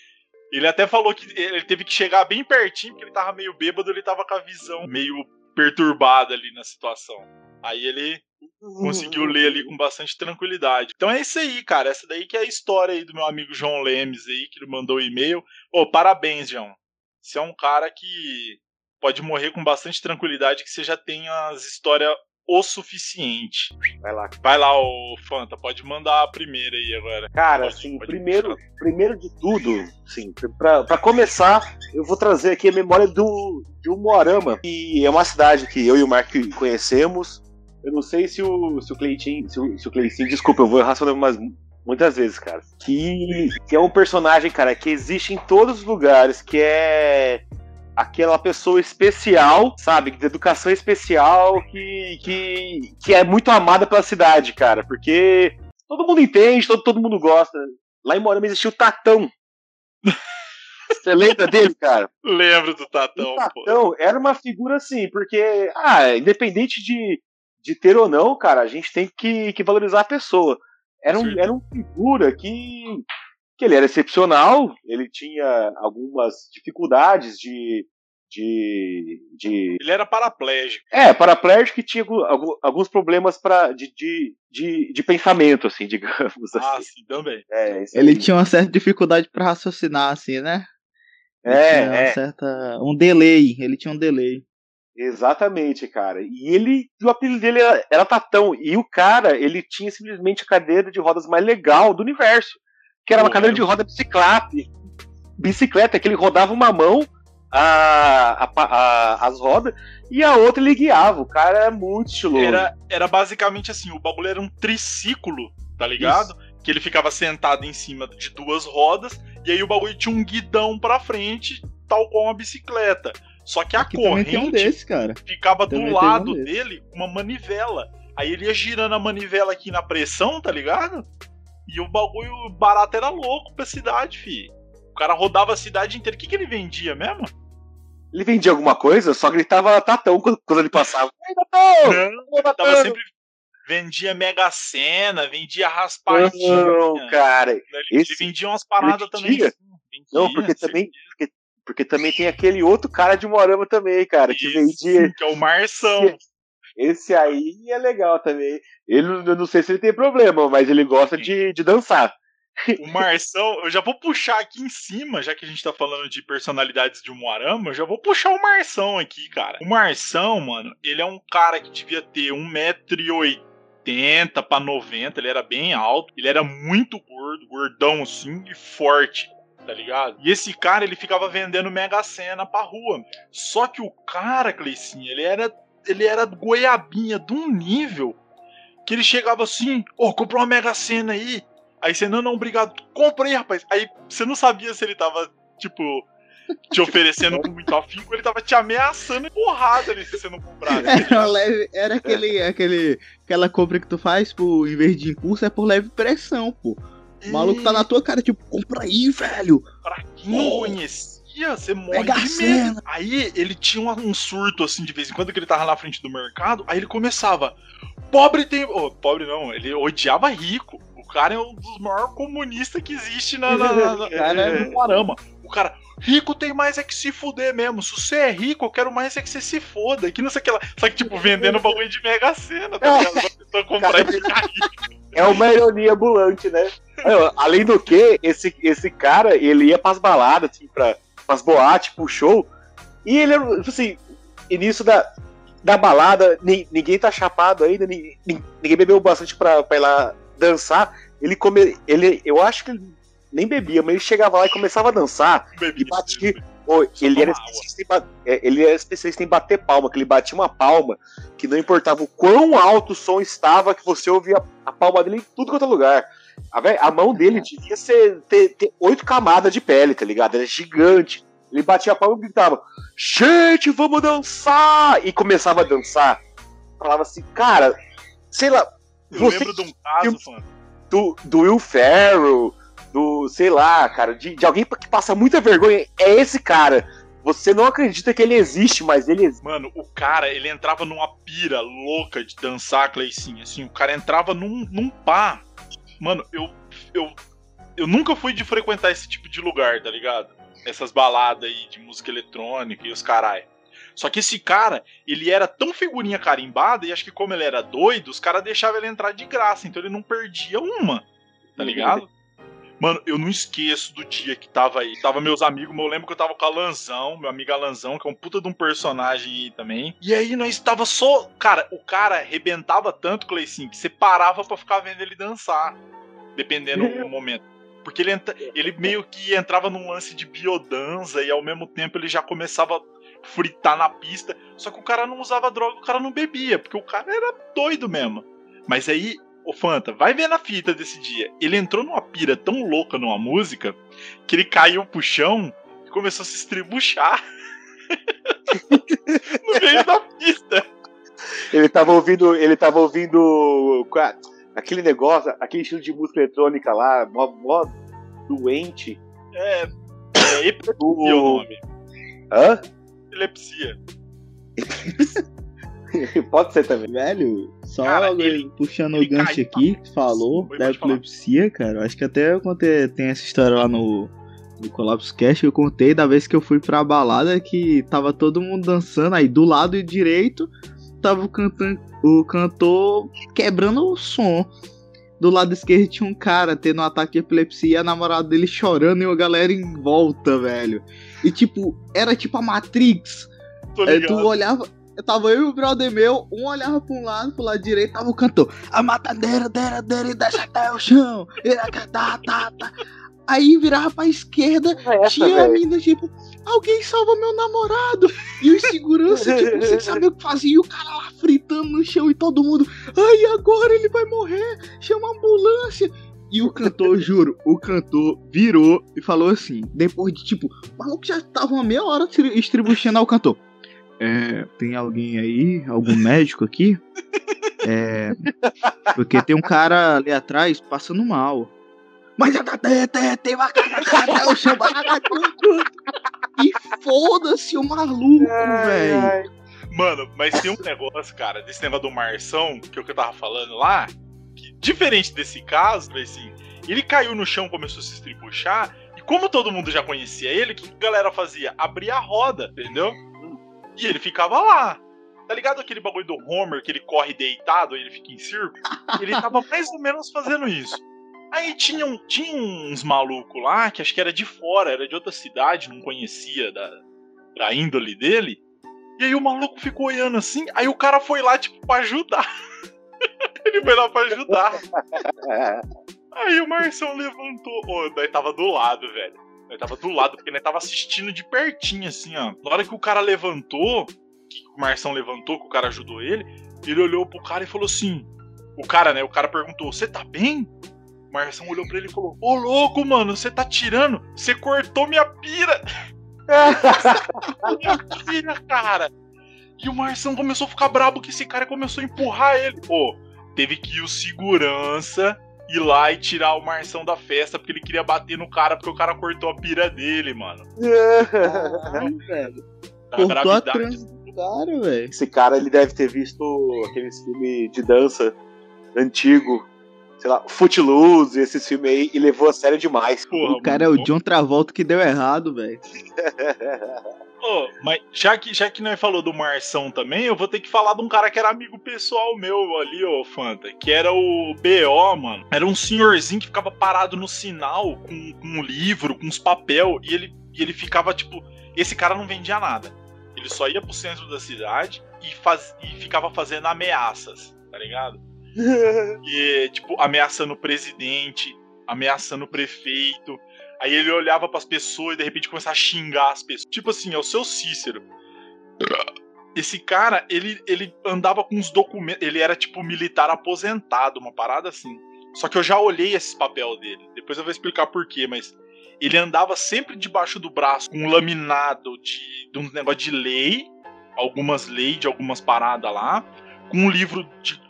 Ele até falou que ele teve que chegar bem pertinho, porque ele tava meio bêbado, ele tava com a visão meio perturbada ali na situação. Aí ele conseguiu ler ali com bastante tranquilidade. Então é isso aí, cara. Essa daí que é a história aí do meu amigo João Lemes aí, que ele mandou o e-mail. Ô, parabéns, João. Você é um cara que pode morrer com bastante tranquilidade, que você já tem as histórias o suficiente. Vai lá. Vai lá, ô Fanta, pode mandar a primeira aí agora. Cara, Pode- assim, pode primeiro, primeiro de tudo, sim, pra, pra começar, eu vou trazer aqui a memória do, de Umuarama, que é uma cidade que eu e o Mark conhecemos. Eu não sei se o, se o Cleitinho, se o, se o Cleitinho, desculpa, eu vou errar seu nome mais, muitas vezes, cara. Que, que é um personagem, cara, que existe em todos os lugares, que é aquela pessoa especial, sabe, de educação especial, que, que, que é muito amada pela cidade, cara, porque todo mundo entende, todo, todo mundo gosta. Lá em Morama existiu o Tatão. Você lembra dele, cara? Lembro do Tatão, o pô. Tatão era uma figura assim, porque, ah, independente de, de ter ou não, cara, a gente tem que, que valorizar a pessoa. Era um, Sim. era um figura que, que ele era excepcional, ele tinha algumas dificuldades de, de, de. Ele era paraplégico. É, paraplégico que tinha alguns problemas pra, de, de, de, de pensamento, assim, digamos Ah, assim. sim, também. É, Ele aí. tinha uma certa dificuldade pra raciocinar, assim, né? Ele É, tinha uma é. certa. Um delay. Ele tinha um delay. Exatamente, cara. E ele, o apelido dele era, era Tatão. E o cara, ele tinha simplesmente a cadeira de rodas mais legal do universo. Que era uma cadeira de roda bicicleta. Bicicleta, que ele rodava uma mão a, a- a- as rodas e a outra ele guiava. O cara era muito estiloso. Era, era basicamente assim, o bagulho era um triciclo, tá ligado? Que ele ficava sentado em cima de duas rodas, e aí o bagulho tinha um guidão pra frente, tal qual uma bicicleta. Só que a Aqui tem um corrente desse, cara. ficava Também do um lado desse. dele uma manivela. Aí ele ia girando a manivela aqui na pressão, tá ligado? E o bagulho barato era louco pra cidade, fi. O cara rodava a cidade inteira. O que, que ele vendia mesmo? Ele vendia alguma coisa, só gritava Tatão quando, quando ele passava. Ei, Tatão! Não, Tatão! tava sempre. Vendia Mega Sena, vendia raspadinha. Não, cara. Ele, Esse- vendia umas paradas também. vendia? sim, vendia, Não, porque também, porque, porque também tem aquele outro cara de Morama também, cara, que Isso, vendia. Que é o Marção. Esse aí é legal também. Ele, eu não sei se ele tem problema, mas ele gosta de, de dançar. O Marção, eu já vou puxar aqui em cima, já que a gente tá falando de personalidades de Moarama, eu já vou puxar o Marção aqui, cara. O Marção, mano, ele é um cara que devia ter 1,80m pra 90, ele era bem alto, ele era muito gordo, gordão assim e forte. Tá ligado? E esse cara, ele ficava vendendo Mega Sena pra rua. Só que o cara, Cleicinho, ele era ele era goiabinha de um nível que ele chegava assim, ô, comprou uma Mega Sena aí. Aí você, não, não, obrigado, compra aí, rapaz. Aí você não sabia se ele tava, tipo, te oferecendo com muito afinco, ele tava te ameaçando e porrada ali se você não comprasse. Era, uma leve, era aquele, aquele, aquela compra que tu faz, por, em vez de impulso, é por leve pressão, pô. O maluco tá na tua cara, tipo, compra aí, velho. Pra quem não conhecia, você morre de medo. Aí ele tinha um, surto, assim, de vez em quando que ele tava na frente do mercado, aí ele começava, pobre tem... Oh, pobre não, ele odiava rico. O cara é um dos maiores comunistas que existe na, na, na, na- Cara, no Moarama. O cara, rico tem mais é que se fuder mesmo. Se você é rico, eu quero mais é que você se foda. Que não sei o que lá. Só que, tipo, vendendo bagulho de mega cena, tá ligado? Pra pessoa comprar e ficar rico. É uma ironia ambulante, né? Além do que, esse, esse cara, ele ia pras baladas, assim, pra, pras boates, pro show, e ele era, tipo assim, início da, da balada, ni- ninguém tá chapado ainda, ni- ni- ninguém bebeu bastante pra, pra ir lá dançar, ele come, ele, eu acho que ele nem bebia, mas ele chegava lá e começava a dançar, e batia, Pô, ele, era em é, ele era especialista em bater palma, que ele batia uma palma que não importava o quão alto o som estava, que você ouvia a palma dele em tudo quanto é lugar. A, mão dele devia ser, ter, ter oito camadas de pele, tá ligado? Era gigante. Ele batia a palma e gritava: Gente, vamos dançar! E começava a dançar. Falava assim, cara, sei lá, Eu você lembro de um caso, fã. do, do Will Ferrell, do, sei lá, cara, de, de alguém que passa muita vergonha, é esse cara. Você não acredita que ele existe, mas ele existe. Mano, o cara, ele entrava numa pira louca de dançar, Cleicinho. Assim, o cara entrava num, num pá. Mano, eu, eu, eu nunca fui de frequentar esse tipo de lugar, tá ligado? Essas baladas aí de música eletrônica e os carai. Só que esse cara, ele era tão figurinha carimbada, e acho que como ele era doido, os caras deixavam ele entrar de graça, então ele não perdia uma, tá ligado? Mano, eu não esqueço do dia que tava aí. Tava meus amigos, eu lembro que eu tava com a Lanzão, meu amigo Alanzão, que é um puta de um personagem aí também. E aí nós tava só. Cara, o cara arrebentava tanto, Cleicinho, que você parava pra ficar vendo ele dançar. Dependendo do momento. Porque ele, entra- ele meio que entrava num lance de biodança e ao mesmo tempo ele já começava a fritar na pista. Só que o cara não usava droga, o cara não bebia, porque o cara era doido mesmo. Mas aí, ô Fanta, vai ver na fita desse dia. Ele entrou numa pira tão louca numa música que ele caiu pro chão e começou a se estribuchar. no meio da pista. Ele tava ouvindo. Ele tava ouvindo. Aquele negócio, aquele estilo de música eletrônica lá, mó, mó doente. É. É epilepsia o O... nome. Hã? Epilepsia. Pode ser também. Velho, só Cara, ele- puxando ele o gancho aqui que tu falou Oi, da pode falar. epilepsia, cara. Acho que até eu contei, tem essa história lá no, do Colapso Cash, eu contei da vez que eu fui pra balada que tava todo mundo dançando, aí do lado direito tava o, cantan o cantor quebrando o som. Do lado esquerdo tinha um cara tendo um ataque de epilepsia e a namorada dele chorando e a galera em volta, velho. E tipo, era tipo a Matrix. Aí tu olhava, tava eu e o brother meu, um olhava pra um lado, pro lado direito, tava o cantor. A matadeira, dera, dera, e deixa até o chão. Tá, tá, tá. Aí virava pra esquerda, é essa, tinha véio. a mina, tipo, alguém salva meu namorado. E os segurança, tipo, sem saber o que fazia. E o cara lá fritando no chão e todo mundo, ai, agora ele vai morrer, chama a ambulância. E o cantor, juro, o cantor virou e falou assim, depois de tipo, o maluco já tava uma meia hora estribuchando ao cantor. É, tem alguém aí, algum médico aqui? É, porque tem um cara ali atrás passando mal. Mas tem uma o chão E foda-se o maluco, velho. Mano, mas tem um negócio, cara, desse negócio do Marção, que é o que eu tava falando lá, que diferente desse caso, assim, ele caiu no chão, começou a se estribuchar, e como todo mundo já conhecia ele, o que a galera fazia? Abria a roda, entendeu? E ele ficava lá. Tá ligado aquele bagulho do Homer que ele corre deitado e ele fica em círculo? Ele tava mais ou menos fazendo isso. Aí tinha, um, tinha uns malucos lá, que acho que era de fora, era de outra cidade, não conhecia da, da índole dele. E aí o maluco ficou olhando assim, aí o cara foi lá, tipo, pra ajudar. ele foi lá pra ajudar. aí o Marção levantou. Oh, daí tava do lado, velho. Ele tava do lado, porque ele tava assistindo de pertinho, assim, ó. Na hora que o cara levantou, que o Marção levantou, que o cara ajudou ele, ele olhou pro cara e falou assim: O cara, né? O cara perguntou: Você tá bem? O Marção olhou pra ele e falou: Ô louco, mano, você tá tirando? Você cortou minha pira! minha pira, cara! E o Marção começou a ficar brabo que esse cara começou a empurrar ele. Pô, teve que ir o segurança ir lá e tirar o Marção da festa porque ele queria bater no cara porque o cara cortou a pira dele, mano. Ai, velho. Cortou a do cara, velho. Esse cara, ele deve ter visto aqueles filmes de dança antigo. Sei lá, Footloose, esses filmes aí, e levou a sério demais. Porra, o cara mano, é o John Travolta que deu errado, velho. Oh, mas já que, já que nós falou do Marção também, eu vou ter que falar de um cara que era amigo pessoal meu ali, ô Fanta, que era o BO, mano. Era um senhorzinho que ficava parado no sinal com, com um livro, com uns papel, e ele, e ele ficava, tipo. Esse cara não vendia nada. Ele só ia pro centro da cidade e, faz, e ficava fazendo ameaças, tá ligado? e, tipo, ameaçando o presidente, ameaçando o prefeito. Aí ele olhava para as pessoas e de repente começava a xingar as pessoas. Tipo assim, é o seu Cícero. Esse cara, ele, ele andava com uns documentos. Ele era tipo militar aposentado, uma parada assim. Só que eu já olhei esse papel dele. Depois eu vou explicar por quê, mas ele andava sempre debaixo do braço com um laminado de, de um negócio de lei, algumas leis de algumas paradas lá, com um livro de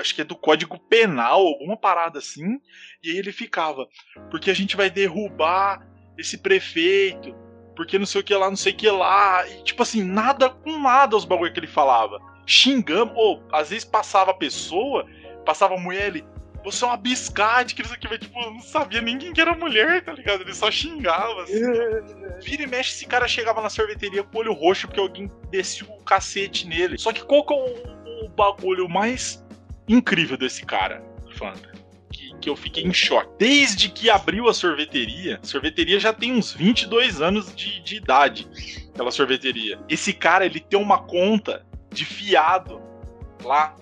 acho que é do Código Penal, alguma parada assim. E aí ele ficava, porque a gente vai derrubar esse prefeito, porque não sei o que lá, não sei o que lá. E tipo assim, nada com nada os bagulho que ele falava. Xingando, ou às vezes passava a pessoa, passava a mulher ele, você é uma biscate, que isso aqui, mas, tipo, não sabia ninguém que era mulher, tá ligado? Ele só xingava, assim. Vira e mexe, esse cara chegava na sorveteria com o olho roxo porque alguém descia o cacete nele. Só que qual que é o, o bagulho mais incrível desse cara, Fanta. Que, que eu fiquei em choque. Desde que abriu a sorveteria, a sorveteria já tem uns 22 anos de, de idade, aquela sorveteria. Esse cara, ele tem uma conta de fiado lá.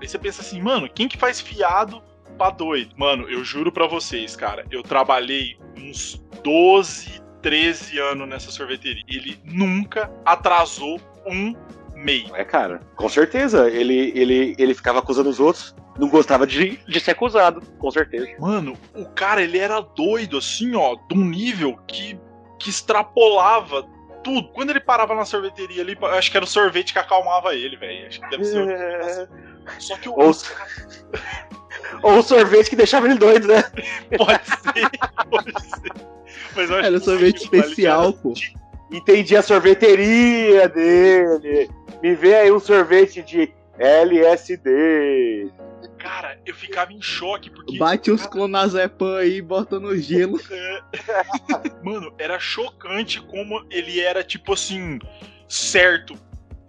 Aí você pensa assim, mano, quem que faz fiado pra doido? Mano, eu juro pra vocês, cara, eu trabalhei uns 12, 13 anos nessa sorveteria. Ele nunca atrasou um meio. É, cara, com certeza. Ele, ele, ele ficava acusando os outros. Não gostava de, de ser acusado, com certeza. Mano, o cara, ele era doido, assim, ó, de um nível que, que extrapolava tudo. Quando ele parava na sorveteria ali, acho que era o sorvete que acalmava ele, velho. Acho que deve ser. É... Só que o. Ou... Ou o sorvete que deixava ele doido, né? pode ser, pode ser. Mas eu acho era um sorvete especial, pô. Entendi a sorveteria dele. Me vê aí um sorvete de LSD. Cara, eu ficava em choque, porque. Bate uns clonazepam aí e bota no gelo. Mano, era chocante como ele era, tipo assim, certo.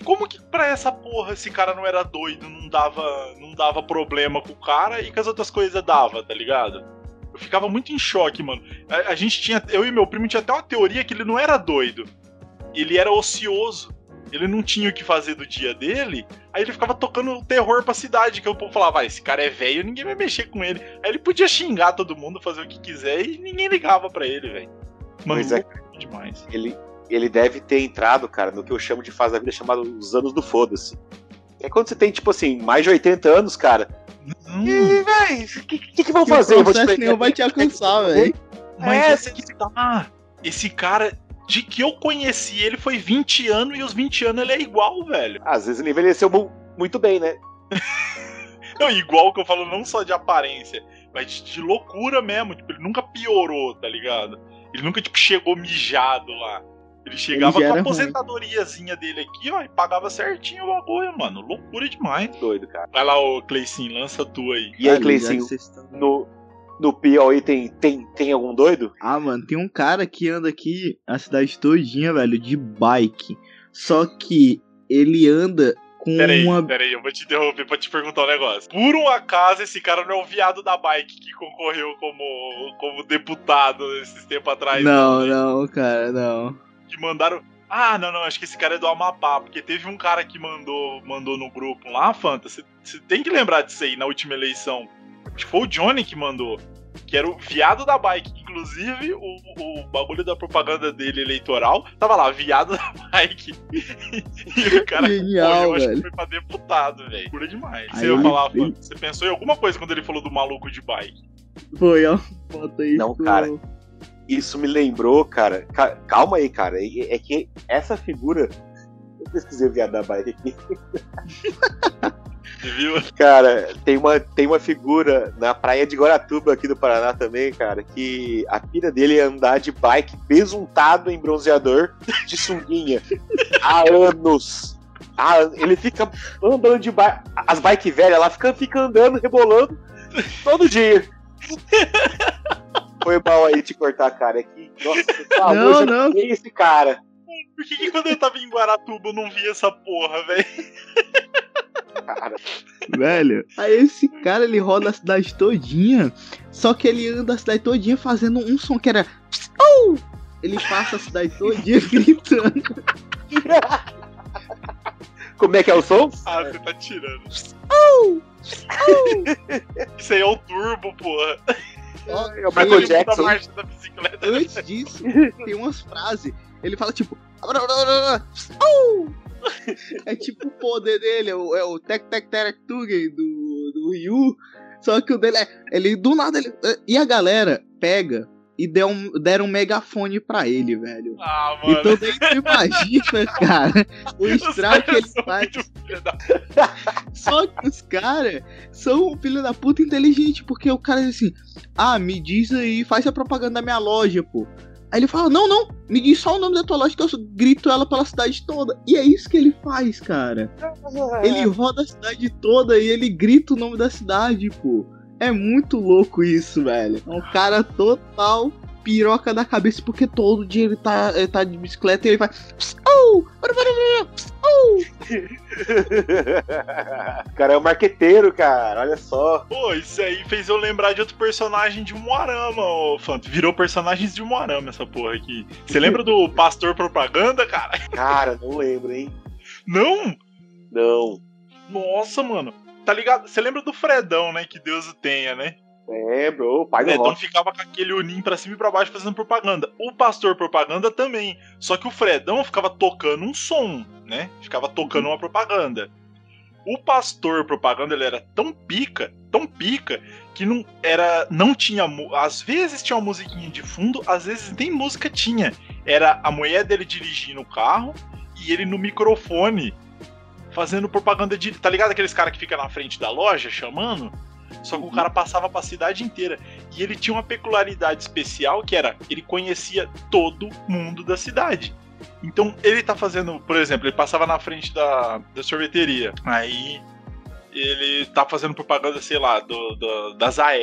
Como que pra essa porra esse cara não era doido, não dava, não dava problema com o cara e que as outras coisas dava, tá ligado? Eu ficava muito em choque, mano. A, a gente tinha, eu e meu primo tinha até uma teoria que ele não era doido. Ele era ocioso. Ele não tinha o que fazer do dia dele. Aí ele ficava tocando terror pra cidade. Que o povo falava, ah, esse cara é velho, ninguém vai mexer com ele. Aí ele podia xingar todo mundo, fazer o que quiser e ninguém ligava pra ele, velho. Mano, Pois é. demais. Ele, ele deve ter entrado, cara, no que eu chamo de fase da vida chamado os anos do foda-se. É quando você tem, tipo assim, mais de 80 anos, cara. Hum, E, véi, o que, que, que vão Que o fazer? Te processo nenhum vai te alcançar, velho. mas É, esse, que tá, esse cara, de que eu conheci ele foi 20 anos e os 20 anos ele é igual, velho. Às vezes ele envelheceu mu- muito bem, né? Não, igual que eu falo, não só de aparência, mas de, de loucura mesmo. Tipo, ele nunca piorou, tá ligado? Ele nunca, tipo, chegou mijado lá. Ele chegava já com a era ruim. aposentadoriazinha dele aqui, ó, e pagava certinho o bagulho, mano. Loucura demais. Doido, cara. Vai lá, ô Cleicin, lança tu aí. E aí, já Cleicinho, no, no Piauí tem, tem, tem algum doido? Ah, mano, tem um cara que anda aqui a cidade todinha, velho, de bike. Só que ele anda com Peraí, uma. peraí, eu vou te interromper pra te perguntar um negócio. Por um acaso, esse cara não é o viado da bike que concorreu como, como deputado esses tempos atrás. Não, né? não, cara, não. Que mandaram. Ah, não, não, acho que esse cara é do Amapá, porque teve um cara que mandou, mandou no grupo lá, Fanta. Você tem que lembrar disso aí na última eleição. Acho que foi o Johnny que mandou. Que era o viado da bike. Inclusive, o, o bagulho da propaganda dele eleitoral tava lá, viado da bike. e o cara Genial, concorreu, acho que velho. foi pra deputado, velho. Cura demais. Aí Você falar, ele- Fanta, você pensou em alguma coisa quando ele falou do maluco de bike? Foi, ó. Bota aí. Não, pro- cara. Isso me lembrou, cara. ca- calma aí, cara. É, é que essa figura. Eu pesquisei o viado da bike aqui. Viu? Cara, tem uma, tem uma figura na praia de Guaratuba, aqui do Paraná também, cara, que a pira dele é andar de bike besuntado em bronzeador de sunguinha há anos. Há ele fica andando de bike. As bike velhas lá ficam fica andando, rebolando todo dia. Foi mal aí te cortar, cara. É que, nossa, falou, Não, não. esse cara. Por que, que quando eu tava em Guaratuba eu não vi essa porra, velho? cara. Velho, aí esse cara ele roda a cidade todinha, só que ele anda a cidade todinha fazendo um som que era. Ele passa a cidade todinha gritando. Como é que é o som? Ah, você tá tirando. Isso aí é o turbo, porra. É o Michael Ele- Jackson. Da marcha da bicicleta. Antes disso, tem umas frases. Ele fala tipo. É tipo o poder dele, é o, é o Tec Tec Terek Tugen do, do Ryu. Só que o dele é. Ele do nada. Ele, e a galera pega e der um, deram um megafone pra ele, velho. Ah, mano. Então daí tu imagina, cara, o estrago que ele faz. Só que os caras são um filho da puta inteligente, porque o cara diz assim: Ah, me diz aí, faz a propaganda da minha loja, pô. Aí ele fala: Não, não, me diz só o nome da tua loja que eu grito ela pela cidade toda. E é isso que ele faz, cara. Ele roda a cidade toda e ele grita o nome da cidade, pô. É muito louco isso, velho. É um cara total piroca da cabeça, porque todo dia ele tá, ele tá de bicicleta e ele faz. Oh, o cara é um marqueteiro, cara. Olha só. Pô, isso aí fez eu lembrar de outro personagem de Moarama, ô Fanto. Virou personagens de Moarama essa porra aqui. Você lembra do Pastor Propaganda, cara? Cara, não lembro, hein? Não! Não. Nossa, mano. Tá ligado? Você lembra do Fredão, né? Que Deus o tenha, né? Lembro, o pai O do Fredão rock. ficava com aquele unim pra cima e pra baixo fazendo propaganda. O Pastor Propaganda também. Só que o Fredão ficava tocando um som, né? Ficava tocando uma propaganda. O Pastor Propaganda ele era tão pica, tão pica, que não era. Não tinha. Às vezes tinha uma musiquinha de fundo, às vezes nem música tinha. Era a mulher dele dirigindo o carro e ele no microfone fazendo propaganda de. Tá ligado aqueles caras que ficam na frente da loja chamando? Só que o cara passava pra cidade inteira. E ele tinha uma peculiaridade especial que era ele conhecia todo mundo da cidade. Então ele tá fazendo, por exemplo, ele passava na frente da, da sorveteria. Aí ele tá fazendo propaganda, sei lá, do, do das AL.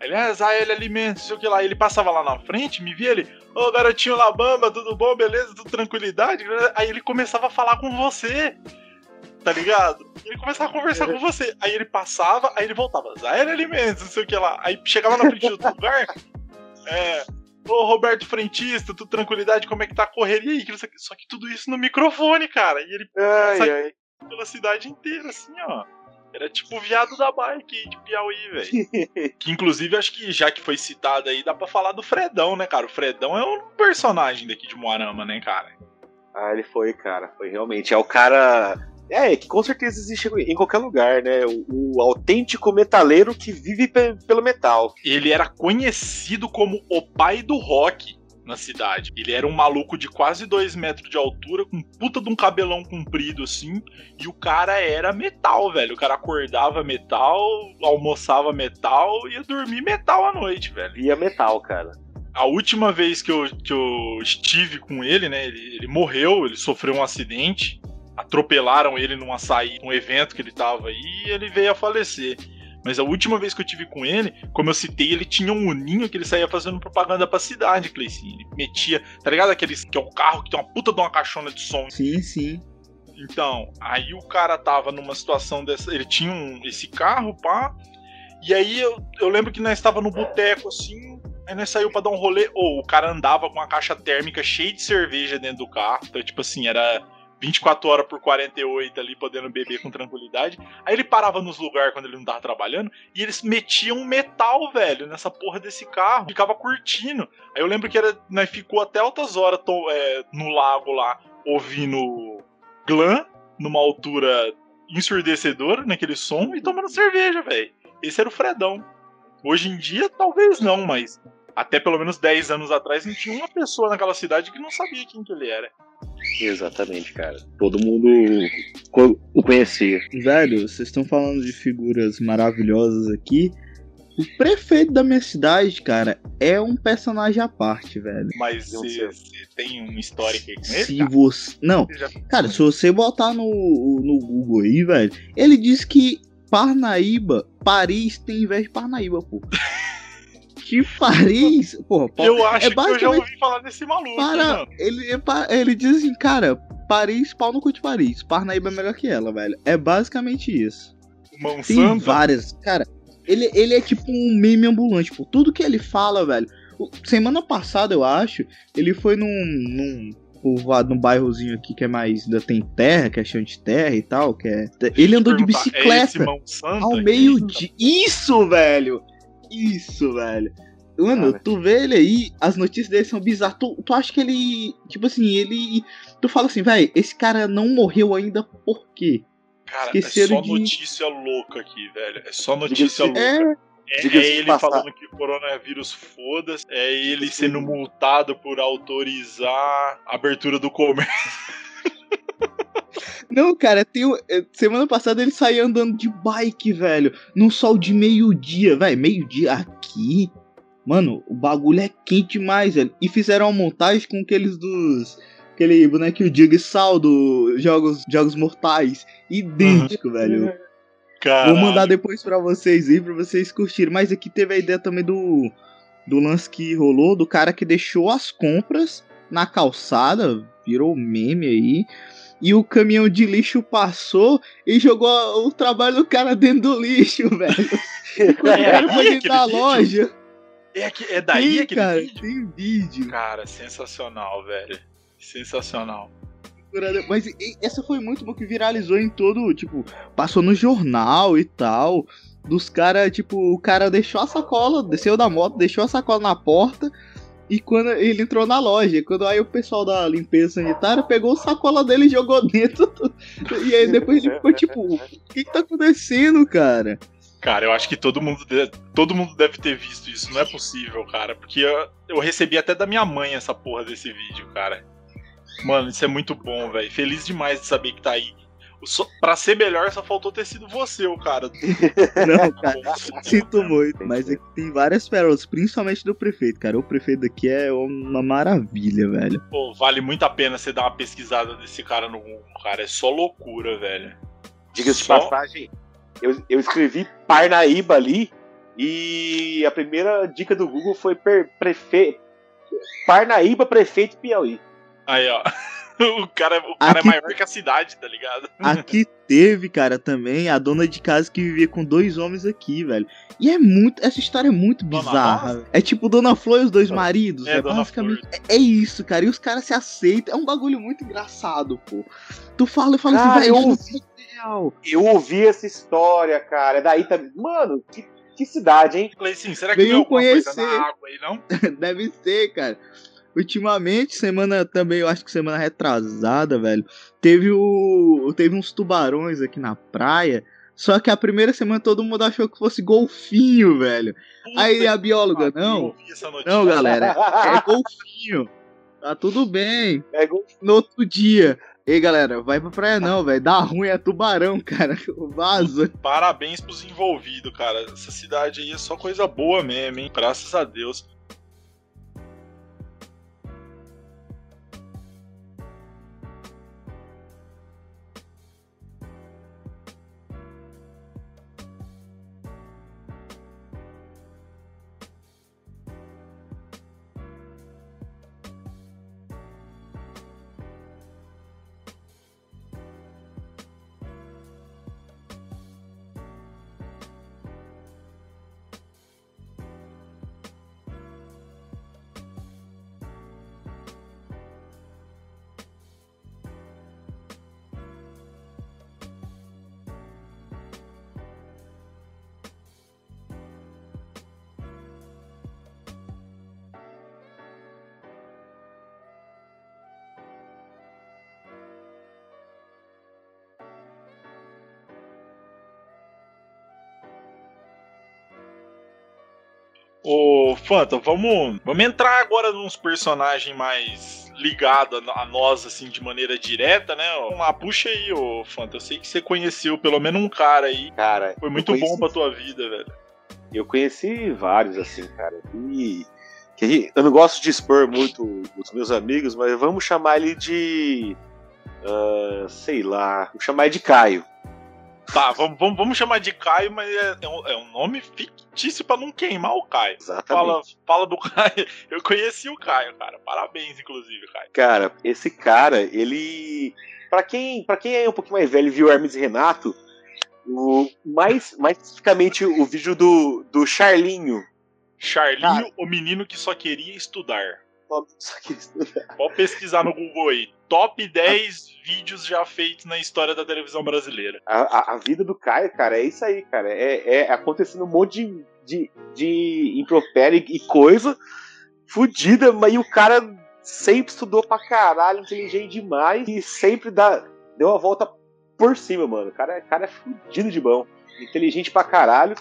Ele, ah, Zael Alimentos, sei o que lá. Ele passava lá na frente, me via ele, ô oh, garotinho Labamba, tudo bom, beleza, tudo tranquilidade? Aí ele começava a falar com você, tá ligado? Ele começava a conversar com você. Aí ele passava, aí ele voltava, Zael Alimentos, não sei o que lá. Aí chegava na frente do lugar, é. Ô Roberto Frentista, tudo tranquilidade, como é que tá a correria aí? Só que tudo isso no microfone, cara. E ele ai, ai. pela cidade inteira, assim, ó. Era tipo o viado da bike de Piauí, velho. que inclusive acho que já que foi citado aí, dá pra falar do Fredão, né, cara? O Fredão é um personagem daqui de Moarama, né, cara? Ah, ele foi, cara. Foi realmente. É o cara. É, que com certeza existe em qualquer lugar, né? O, o autêntico metaleiro que vive pelo metal. Ele era conhecido como o pai do rock na cidade. Ele era um maluco de quase 2 metros de altura, com puta de um cabelão comprido assim, e o cara era metal, velho. O cara acordava metal, almoçava metal e ia dormir metal à noite, velho. Ia metal, cara. A última vez que eu, que eu estive com ele, né, ele, ele morreu, ele sofreu um acidente, atropelaram ele num açaí, um evento que ele tava aí, e ele veio a falecer. Mas a última vez que eu tive com ele, como eu citei, ele tinha um uninho que ele saía fazendo propaganda pra cidade, Cleicinho. Ele metia, tá ligado? Aqueles que é o carro que tem uma puta de uma caixona de som. Sim, sim. Então, aí o cara tava numa situação dessa. Ele tinha um, esse carro, pá. E aí eu, eu lembro que nós estava no boteco assim. Aí nós saiu pra dar um rolê. Ou oh, o cara andava com uma caixa térmica cheia de cerveja dentro do carro. Então, tipo assim, era 24 horas por 48 ali, podendo beber com tranquilidade. Aí ele parava nos lugares quando ele não tava trabalhando e eles metiam metal, velho, nessa porra desse carro. Ficava curtindo. Aí eu lembro que era, né, ficou até altas horas é, no lago lá, ouvindo glam, numa altura ensurdecedora, naquele som, e tomando cerveja, velho. Esse era o Fredão. Hoje em dia, talvez não, mas até pelo menos 10 anos atrás não tinha uma pessoa naquela cidade que não sabia quem que ele era. Exatamente, cara. Todo mundo o conhecia. Velho, vocês estão falando de figuras maravilhosas aqui. O prefeito da minha cidade, cara, é um personagem à parte, velho. Mas você tem uma história aí com ele? Se cara? você. Não. Já... Cara, se você botar no, no Google aí, velho, ele diz que Parnaíba, Paris tem inveja de Parnaíba, pô. Que Paris. Porra, eu acho é que eu já ouvi falar desse maluco. Para, ele, ele diz assim, cara, Paris, pau no cu de Paris. Parnaíba é melhor que ela, velho. É basicamente isso. Mão Tem santa. várias. Cara, ele, ele é tipo um meme ambulante. Por tudo que ele fala, velho. Semana passada, eu acho, ele foi num, num povoado, num bairrozinho aqui que é mais. Ainda tem terra, que é chão de terra e tal. Que é... Ele andou de bicicleta é ao meio-dia. Isso, velho! Isso, velho. Mano, Cara. tu vê ele aí, as notícias dele são bizarras. Tu, tu acha que ele. Tipo assim, ele. Tu fala assim, velho, esse cara não morreu ainda por quê? Cara, Esqueceram é só de... notícia louca aqui, velho. É só notícia louca. É... É, é, ele passar. falando que o coronavírus foda-se. É ele sendo multado por autorizar a abertura do comércio. Não, cara, tem, é, semana passada ele saiu andando de bike, velho. Num sol de meio-dia, velho. Meio-dia aqui. Mano, o bagulho é quente demais, velho. E fizeram uma montagem com aqueles dos. Aquele bonequinho Jigsaw do Jogos, Jogos Mortais. Idêntico, uhum. velho. Caralho. Vou mandar depois pra vocês aí, pra vocês curtirem. Mas aqui teve a ideia também do. Do lance que rolou, do cara que deixou as compras na calçada, virou meme aí e o caminhão de lixo passou e jogou o trabalho do cara dentro do lixo, velho. o é cara foi dentro da loja. É, aqui, é daí tem, aquele cara, vídeo? Tem vídeo. Cara, sensacional, velho. Sensacional. Mas essa foi muito bom que viralizou em todo, tipo, passou no jornal e tal. Dos caras, tipo, o cara deixou a sacola, desceu da moto, deixou a sacola na porta e quando ele entrou na loja, quando aí o pessoal da limpeza sanitária pegou o sacola dele e jogou dentro. E aí depois ele ficou tipo, o que, que tá acontecendo, cara? Cara, eu acho que todo mundo, deve, todo mundo deve ter visto isso. Não é possível, cara. Porque eu, eu recebi até da minha mãe essa porra desse vídeo, cara. Mano, isso é muito bom, velho. Feliz demais de saber que tá aí só, pra ser melhor, só faltou ter sido você, o cara. Não, cara, sinto muito. Mas é tem várias pérolas, principalmente do prefeito, cara. O prefeito daqui é uma maravilha, velho. Pô, vale muito a pena você dar uma pesquisada desse cara no Google, cara. É só loucura, velho. Diga-se só... de passagem, eu, eu escrevi Parnaíba ali e a primeira dica do Google foi per, prefe, Parnaíba, prefeito Piauí. Aí, ó. O cara, o cara Aqui- é maior que a cidade, tá ligado? Aqui teve, cara, também a dona de casa que vivia com dois homens aqui, velho. E é muito. Essa história é muito Dona bizarra. Rosa? É tipo Dona Flor e os dois maridos. É, É, Dona basicamente. É, é isso, cara. E os caras se aceitam. É um bagulho muito engraçado, pô. Tu fala e fala Cara, assim, velho, eu não é. Eu ouvi essa história, cara. Daí também. Mano, que, que cidade, hein? Falei assim, será que Veio tem alguma coisa conhecer. na água aí, não? Deve ser, cara. Ultimamente, semana também, eu acho que semana retrasada, velho, teve o. Teve uns tubarões aqui na praia. Só que a primeira semana todo mundo achou que fosse golfinho, velho. Puta Aí a bióloga, pariu, não, ouvi essa notícia. não, galera, é golfinho. Tá tudo bem. É igual- No outro dia. Ei, galera, vai pra praia não, velho. Dá ruim é tubarão, cara. Vaza. Parabéns pros envolvidos, cara. Essa cidade aí é só coisa boa mesmo, hein? Graças a Deus. Fanta, vamos, vamos entrar agora nos personagens mais ligados a nós, assim, de maneira direta, né? Vamos lá, puxa aí, ô Fanta. Eu sei que você conheceu pelo menos um cara aí. Cara, Foi muito eu bom conheci- pra tua vida, velho. Eu conheci vários, assim, cara. E. que eu não gosto de expor muito os meus amigos, mas vamos chamar ele de. ah, sei lá. Vou chamar ele de Caio. Tá, vamos, vamos, vamos chamar de Caio, mas é, é um, é um nome fictício pra não queimar o Caio. Fala, Exatamente. fala do Caio. Eu conheci o Caio, cara. Parabéns, inclusive, Caio. Cara, esse cara, ele. Pra quem, pra quem é um pouquinho mais velho e viu Hermes e Renato, o, mais, mais especificamente o vídeo do, do Charlinho. Charlinho, o menino que só queria estudar. Só que- Pode pesquisar no Google aí. Top 10 vídeos já feitos na história da televisão brasileira. A, a- a vida do Caio, cara, é isso aí, cara. É, é acontecendo um monte de, de, de impropério e coisa fudida, mas e o cara sempre estudou pra caralho, inteligente demais e sempre dá, deu uma volta por cima, mano. O cara, o cara é fudido de bom. Inteligente pra caralho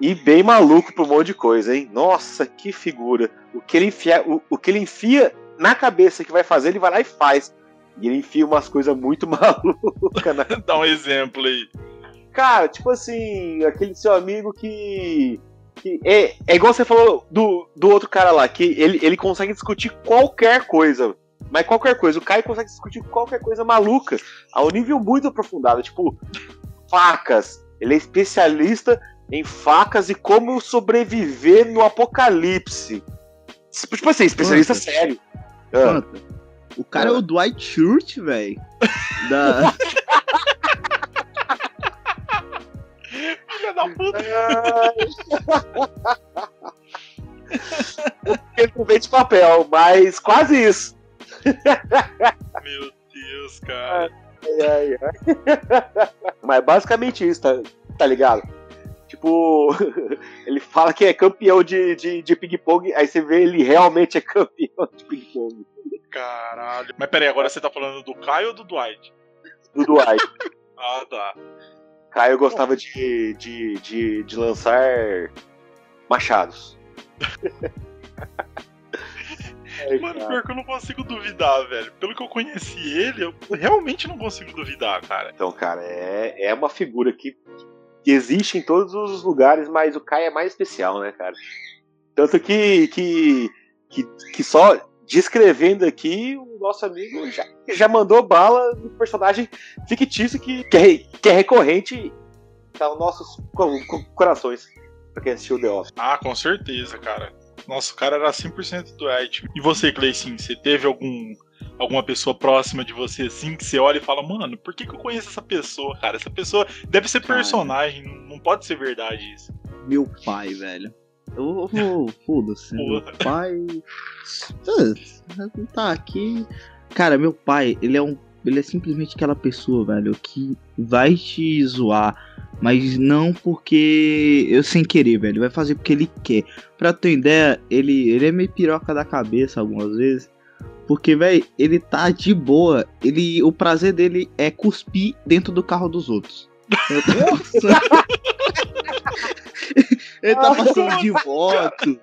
e bem maluco pra um monte de coisa, hein? Nossa, que figura. O que ele enfia, o, o que ele enfia na cabeça que vai fazer, ele vai lá e faz. E ele enfia umas coisas muito malucas na Dá um exemplo aí. Cara, tipo assim, aquele seu amigo que. que é, é igual você falou do, do outro cara lá, que ele, ele consegue discutir qualquer coisa. Mas qualquer coisa. O Caio consegue discutir qualquer coisa maluca. A um nível muito aprofundado. Tipo, facas. Ele é especialista em facas e como sobreviver no apocalipse. Tipo assim, especialista sério. Ah, O cara é o Dwight Schrute, velho. Da... Filha da puta. ele não vende papel, mas quase isso. Meu Deus, cara. Ai, ai, ai. Mas basicamente isso, tá, tá ligado? Tipo, ele fala que é campeão de, de, de ping-pong, aí você vê ele realmente é campeão de ping-pong. Caralho. Mas peraí, agora você tá falando do Caio ou do Dwight? Do Dwight. Ah, tá. Caio gostava de, de, de, de lançar machados. Ai, Mano, cara. pior que eu não consigo duvidar, velho. Pelo que eu conheci ele, eu realmente não consigo duvidar, cara. Então, cara, é, é uma figura que, que existe em todos os lugares, mas o Caio é mais especial, né, cara? Tanto que, que, que, que só descrevendo aqui, o nosso amigo já, já mandou bala no personagem fictício que, que, é, que é recorrente tá nos nossos co- co- corações. Pra quem assistiu The Office. Ah, com certeza, cara. Nossa, o cara era 100% Dwight. E você, Cleicinho, você teve algum alguma pessoa próxima de você assim que você olha e fala, mano, por que, que eu conheço essa pessoa, cara? Essa pessoa deve ser Cara. personagem, não pode ser verdade isso. Meu pai, velho. Eu vou. Foda-se. Meu pai. Tá aqui. Cara, meu pai, ele é um. Ele é simplesmente aquela pessoa, velho, que vai te zoar, mas não porque eu sem querer, velho. Vai fazer porque ele quer. Pra ter ideia, ele, ele é meio piroca da cabeça algumas vezes. Porque, velho, ele tá de boa. Ele, o prazer dele é cuspir dentro do carro dos outros. Eu tô- ele tá passando de moto.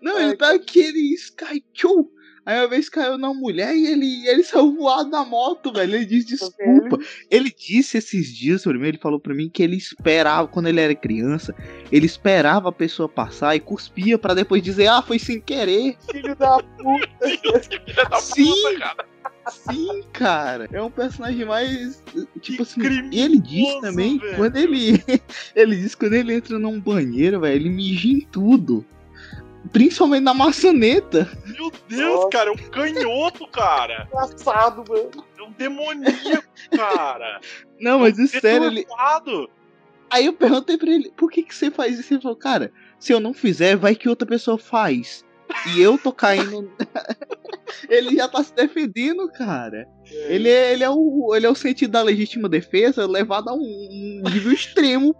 Não, ele tá aquele Sky Show. Aí uma vez caiu na mulher e ele, ele saiu voado na moto, velho. Ele disse desculpa. Ele disse esses dias pra mim, ele falou pra mim que ele esperava, quando ele era criança, ele esperava a pessoa passar e cuspia pra depois dizer, ah, foi sem querer. Filho da puta. Filha da Sim. puta, cara. Sim, cara. É um personagem mais. Tipo assim. criminoso, E ele diz também, velho. quando ele. ele diz que quando ele entra num banheiro, velho, ele mija em tudo. Principalmente na maçaneta. Meu Deus, Nossa. cara, é um canhoto, cara. Engraçado, mano. É um demoníaco, cara. Não, mas é sério, ele. Aí eu perguntei pra ele, por que, que você faz isso? Ele falou, cara, se eu não fizer, vai que outra pessoa faz. E eu tô caindo. ele já tá se defendendo, cara. Ele é, ele, é o, ele é o sentido da legítima defesa levado a um, um nível extremo.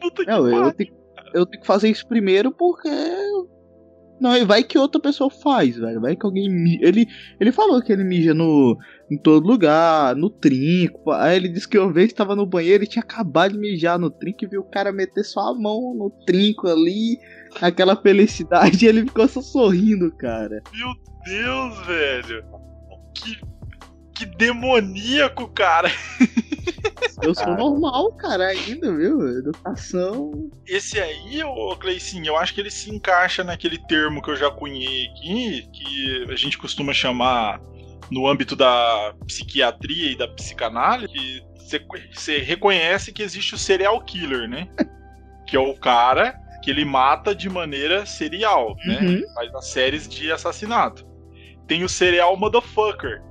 Puta que Não, eu pariu. tenho, eu tenho que fazer isso primeiro porque. Não, e vai que outra pessoa faz, velho. Vai que alguém. Ele, ele falou que ele mija no, em todo lugar, no trinco. Aí ele disse que uma vez estava no banheiro e tinha acabado de mijar no trinco e viu o cara meter só a mão no trinco ali. Aquela felicidade e ele ficou só sorrindo, cara. Meu Deus, velho. Que, que demoníaco, cara. Eu sou Cara. normal, cara, ainda, viu? Educação. Esse aí, ô Cleicinho, eu acho que ele se encaixa naquele termo que eu já cunhei aqui, que a gente costuma chamar no âmbito da psiquiatria e da psicanálise, que você reconhece que existe o serial killer, né? Que é o cara que ele mata de maneira serial, né? Uhum. Faz as séries de assassinato. Tem o serial motherfucker,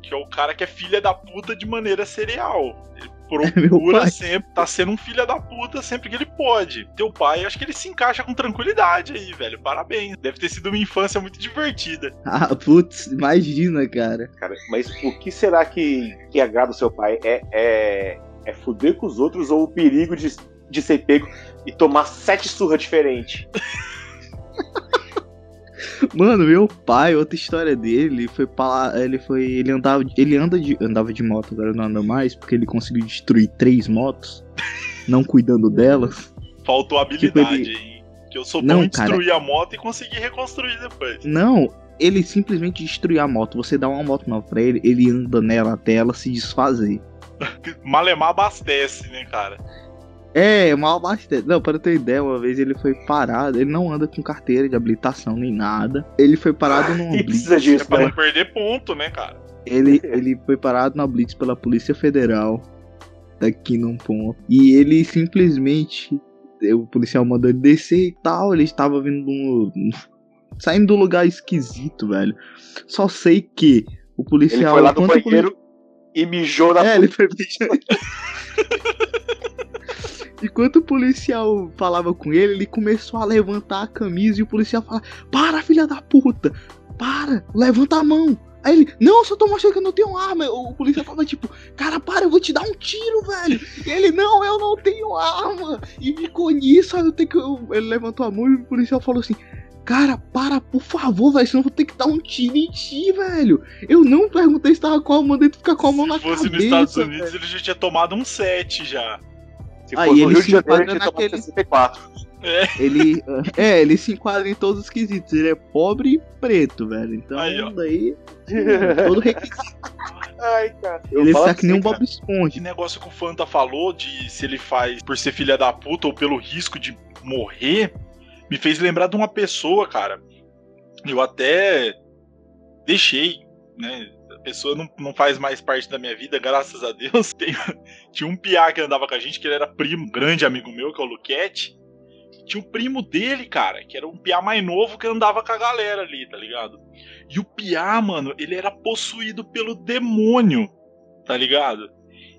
que é o cara que é filha da puta de maneira serial. Ele procura pai. sempre, tá sendo um filho da puta sempre que ele pode. Teu pai, acho que ele se encaixa com tranquilidade aí, velho. Parabéns. Deve ter sido uma infância muito divertida. Ah, putz, imagina, cara. Cara, mas o que será que, que agrada o seu pai? É, é, é fuder com os outros ou o perigo de, de ser pego e tomar sete surras diferentes? Mano, meu pai, outra história dele foi para ele foi ele andava ele anda de andava de moto, agora não anda mais porque ele conseguiu destruir três motos, não cuidando delas. Faltou habilidade Tipo, aí. Que eu sou Não, bom em cara. destruir a moto e conseguir reconstruir depois. Não, ele simplesmente destruiu a moto. Você dá uma moto nova pra ele, ele anda nela até ela se desfazer. Malemar abastece, né, cara? É, mal bastante. Não, para ter ideia, uma vez ele foi parado. Ele não anda com carteira de habilitação nem nada. Ele foi parado num E blitz. precisa É disso, pra né? não perder ponto, né, cara? Ele, ele foi parado na blitz pela Polícia Federal. Daqui num ponto. E ele simplesmente. O policial mandou ele descer e tal. Ele estava vindo de um. Saindo de um lugar esquisito, velho. Só sei que o Ele policial. foi lá no enquanto o poli- banheiro e mijou na É, ele foi mijando. Enquanto o policial falava com ele, ele começou a levantar a camisa e o policial falava: Para, filha da puta! Para! Levanta a mão! Aí ele, não, só tô mostrando que eu não tenho arma. O policial tava tipo, cara, para, eu vou te dar um tiro, velho. E ele, não, eu não tenho arma. E ficou nisso, aí eu tenho que. eu- Ele levantou a mão e o policial falou assim. Cara, para, por favor, velho, senão eu vou ter que dar um tiro em ti, velho. Eu não perguntei se tava com a mão, mandei tu ficar com a mão na Se fosse cabeça. nos Estados Unidos, velho. ele já tinha tomado um 7 já. Se no ele Rio se de Janeiro, enquadra naquele- 64. Ele. É, ele se enquadra em todos os quesitos. Ele é pobre e preto, velho. Então, Aí, daí. Todo requisito. Ai, cara. Eu Ele falo tá que nem um assim, Bob Esse Esponja. negócio que o Fanta falou de se ele faz por ser filha da puta ou pelo risco de morrer, me fez lembrar de uma pessoa, cara. Eu até deixei, né? Pessoa não, não faz mais parte da minha vida, graças a Deus. Tem, tinha um piá que andava com a gente, que ele era primo, grande amigo meu, que é o Luquete. Tinha o primo dele, cara, que era um piá mais novo que andava com a galera ali, tá ligado? E o piá, mano, ele era possuído pelo demônio, tá ligado?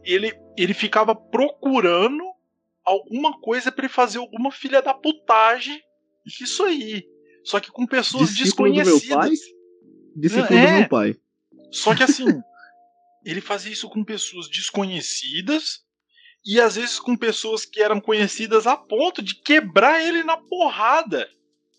Ele, ele ficava procurando alguma coisa para ele fazer alguma filha da putagem. Isso aí. Só que com pessoas Discípulo desconhecidas. Do meu pai? Discípulo É. do meu pai. Só que assim, ele fazia isso com pessoas desconhecidas e às vezes com pessoas que eram conhecidas a ponto de quebrar ele na porrada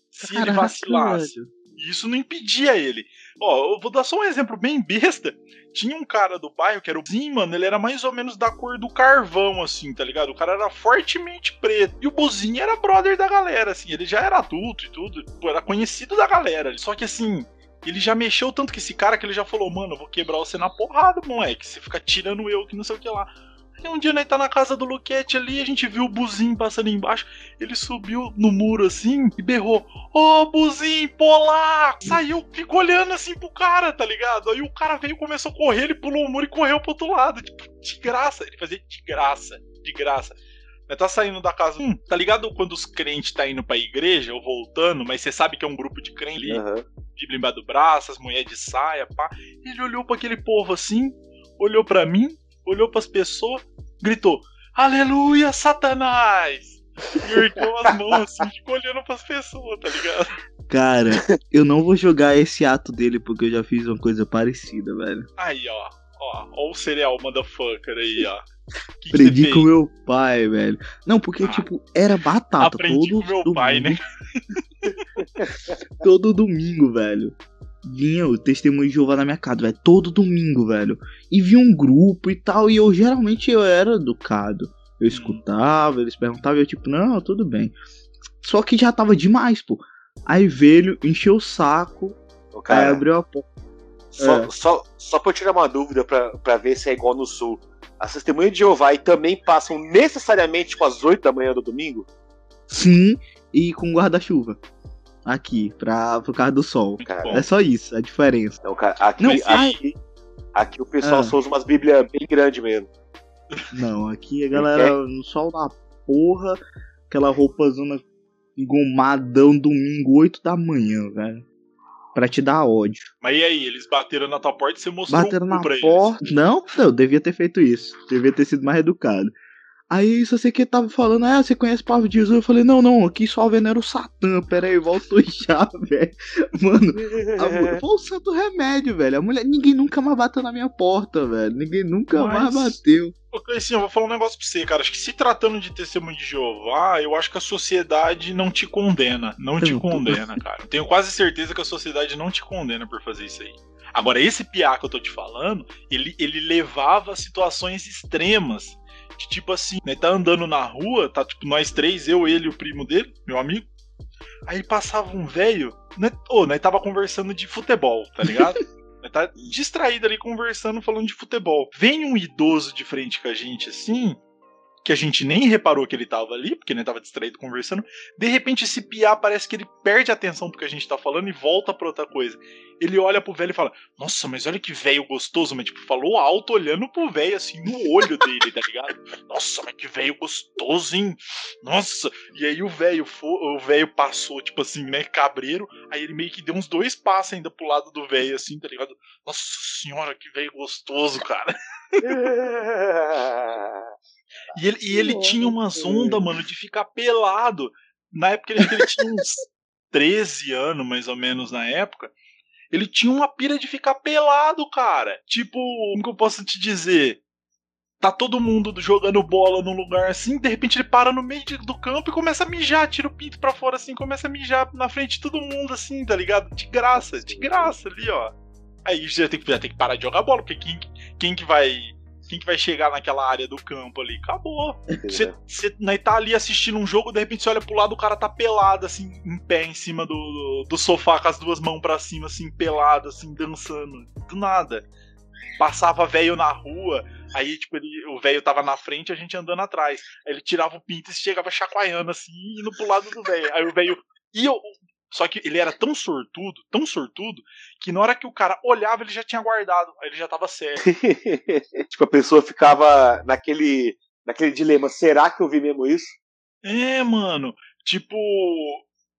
se ele Caraca, vacilasse. velho. E isso não impedia ele. Ó, eu vou dar só um exemplo bem besta. Tinha um cara do bairro que era o Buzim, mano, ele era mais ou menos da cor do carvão, assim, tá ligado? O cara era fortemente preto. E o Buzinho era brother da galera, assim, ele já era adulto e tudo, era conhecido da galera. Só que assim, ele já mexeu tanto com esse cara que ele já falou, mano, eu vou quebrar você na porrada, moleque. Você fica tirando eu que não sei o que lá. Aí um dia nós tá na casa do Luquete ali, a gente viu o Buzinho passando embaixo. Ele subiu no muro assim e berrou: Ô Buzinho, polaco! Saiu, ficou olhando assim pro cara, tá ligado? Aí o cara veio, começou a correr, ele pulou o muro e correu pro outro lado. Tipo, de graça. Ele fazia de graça, de graça. Nós tá saindo da casa. Hum, tá ligado quando os crentes tá indo pra igreja ou voltando, mas você sabe que é um grupo de crente ali, Aham. Bíblia embaixo do braço, as mulheres de saia, pá. Ele olhou pra aquele povo assim, olhou pra mim, olhou pras pessoas, gritou: Aleluia, Satanás! E ergueu as mãos assim, ficou olhando pras pessoas, tá ligado? Cara, eu não vou jogar esse ato dele porque eu já fiz uma coisa parecida, velho. Aí, ó, ó, ó o cereal motherfucker aí, ó. Que Aprendi com meu pai, velho. Não, porque, Ah, tipo, era batata. Aprendi todo com meu domingo, pai, né? Todo domingo, velho. Vinha o testemunho de Jeová na minha casa, velho. Todo domingo, velho. E vinha um grupo e tal. E eu geralmente eu era educado. Eu escutava, eles perguntavam, e eu tipo, não, tudo bem. Só que já tava demais, pô. Aí veio, encheu o saco, aí Cara, abriu a porta. Só, é. só, só pra eu tirar uma dúvida pra, pra ver se é igual no sul. As testemunhas de Jeová também passam necessariamente tipo, às 8 da manhã do domingo? Sim, e com guarda-chuva. Aqui, pra, por causa do sol. Cara. É só isso, a diferença. Não, cara, aqui, Não, aqui, aqui o pessoal Ah. só usa umas bíblias bem grandes mesmo. Não, aqui a galera no sol da porra, aquela roupa zona engomadão, domingo, 8 da manhã, velho. Pra te dar ódio. Mas e aí, eles bateram na tua porta e você mostrou Bateram cu na pra eles. porta. Não, eu devia ter feito isso. Devia ter sido mais educado. Aí, só sei que tava falando, ah, você conhece a palavra de Jesus? Eu falei, não, não, aqui só venera o Satã. Pera aí, voltou já, velho. Mano, a mulher, foi o santo remédio, velho. A mulher, ninguém nunca mais bateu na minha porta, velho. Ninguém nunca Mas- mais bateu. Ô, Cleicinho, eu vou falar um negócio pra você, cara. Acho que se tratando de testemunho de Jeová, eu acho que a sociedade não te condena. Não te condena, cara. Tenho quase certeza que a sociedade não te condena por fazer isso aí. Agora, esse piá que eu tô te falando, ele, ele levava a situações extremas. De tipo assim, né, tá andando na rua, tá tipo nós três, eu, ele e o primo dele, meu amigo. Aí passava um velho, né, ô, nós tava conversando de futebol, tá ligado? Nós tá distraído ali conversando, falando de futebol. Vem um idoso de frente com a gente assim, que a gente nem reparou que ele tava ali, porque ele tava distraído conversando. De repente, esse piá parece que ele perde a atenção porque a gente tá falando e volta pra outra coisa. Ele olha pro velho e fala: Nossa, mas olha que velho gostoso, mas tipo, falou alto olhando pro velho assim no olho dele, tá ligado? Nossa, mas que velho gostoso, hein? Nossa! E aí o velho o velho passou, tipo assim, né, cabreiro. Aí ele meio que deu uns dois passos ainda pro lado do velho, assim, tá ligado? Nossa senhora, que velho gostoso, cara. E ele, e ele tinha umas ondas, mano, de ficar pelado. Na época ele, ele tinha uns 13 anos, mais ou menos, na época. Ele tinha uma pira de ficar pelado, cara. Tipo, como que eu posso te dizer? Tá todo mundo jogando bola num lugar assim, de repente ele para no meio do campo e começa a mijar, tira o pinto pra fora assim, começa a mijar na frente de todo mundo assim, tá ligado? De graça, de graça ali, ó. Aí já tem que, já tem que parar de jogar bola, porque quem, quem que vai. Quem que vai chegar naquela área do campo ali? Acabou. Você, você né, tá ali assistindo um jogo, de repente você olha pro lado, o cara tá pelado, assim, em pé, em cima do, do, do sofá, com as duas mãos pra cima, assim, pelado, assim, dançando. Do nada. Passava velho na rua, aí, tipo, ele, o velho tava na frente a gente andando atrás. Aí ele tirava o pinto e chegava chacoalhando, assim, indo pro lado do velho. Aí o velho ia, Só que ele era tão sortudo, tão sortudo, que na hora que o cara olhava, ele já tinha guardado. Aí ele já tava sério. tipo, a pessoa ficava naquele, naquele dilema: será que eu vi mesmo isso? É, mano. Tipo,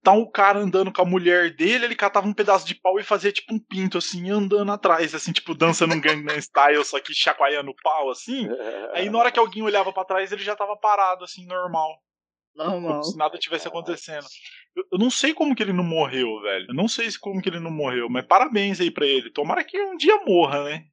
tá um cara andando com a mulher dele, ele catava um pedaço de pau e fazia tipo um pinto, assim, andando atrás, assim, tipo, dançando um Gangnam Style, só que chacoalhando o pau, assim. Aí na hora que alguém olhava para trás, ele já tava parado, assim, normal. Normal. Como se nada tivesse acontecendo. Eu, eu, não sei como que ele não morreu, velho. Eu não sei como que ele não morreu, mas parabéns aí pra ele. Tomara que um dia morra, né?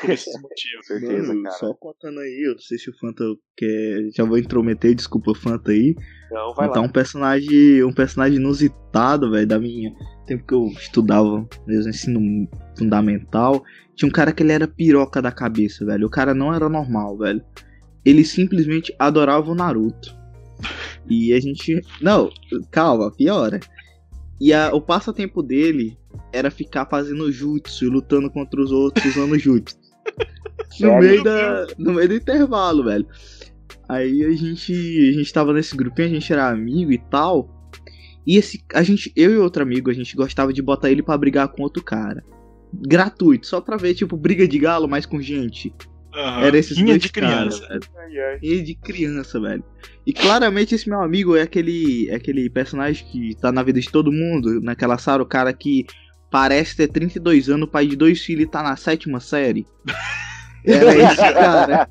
Por esses motivos. Certeza, Mano, cara. só contando aí, eu não sei se o Fanta quer. Já vou intrometer, desculpa, Fanta aí. Não, vai Contar lá. um personagem. Um personagem inusitado, velho, da minha. Tempo que eu estudava mesmo ensino fundamental. Tinha um cara que ele era piroca da cabeça, velho. O cara não era normal, velho. Ele simplesmente adorava o Naruto. E a gente. Não, calma, piora. E a- o passatempo dele era ficar fazendo jutsu e lutando contra os outros usando jutsu. no, meio da, no meio do intervalo, velho. Aí a gente, a gente tava nesse grupinho, a gente era amigo e tal. E esse, a gente, eu e outro amigo, a gente gostava de botar ele pra brigar com outro cara. Gratuito, só pra ver, tipo, briga de galo, mas com gente. Aham. Era esses Rinha dois de caras, criança. ai. E de criança, velho. E claramente esse meu amigo é aquele, é aquele personagem que tá na vida de todo mundo, naquela sala, o cara que parece ter 32 anos, pai de dois filhos e tá na sétima série. Era esse cara.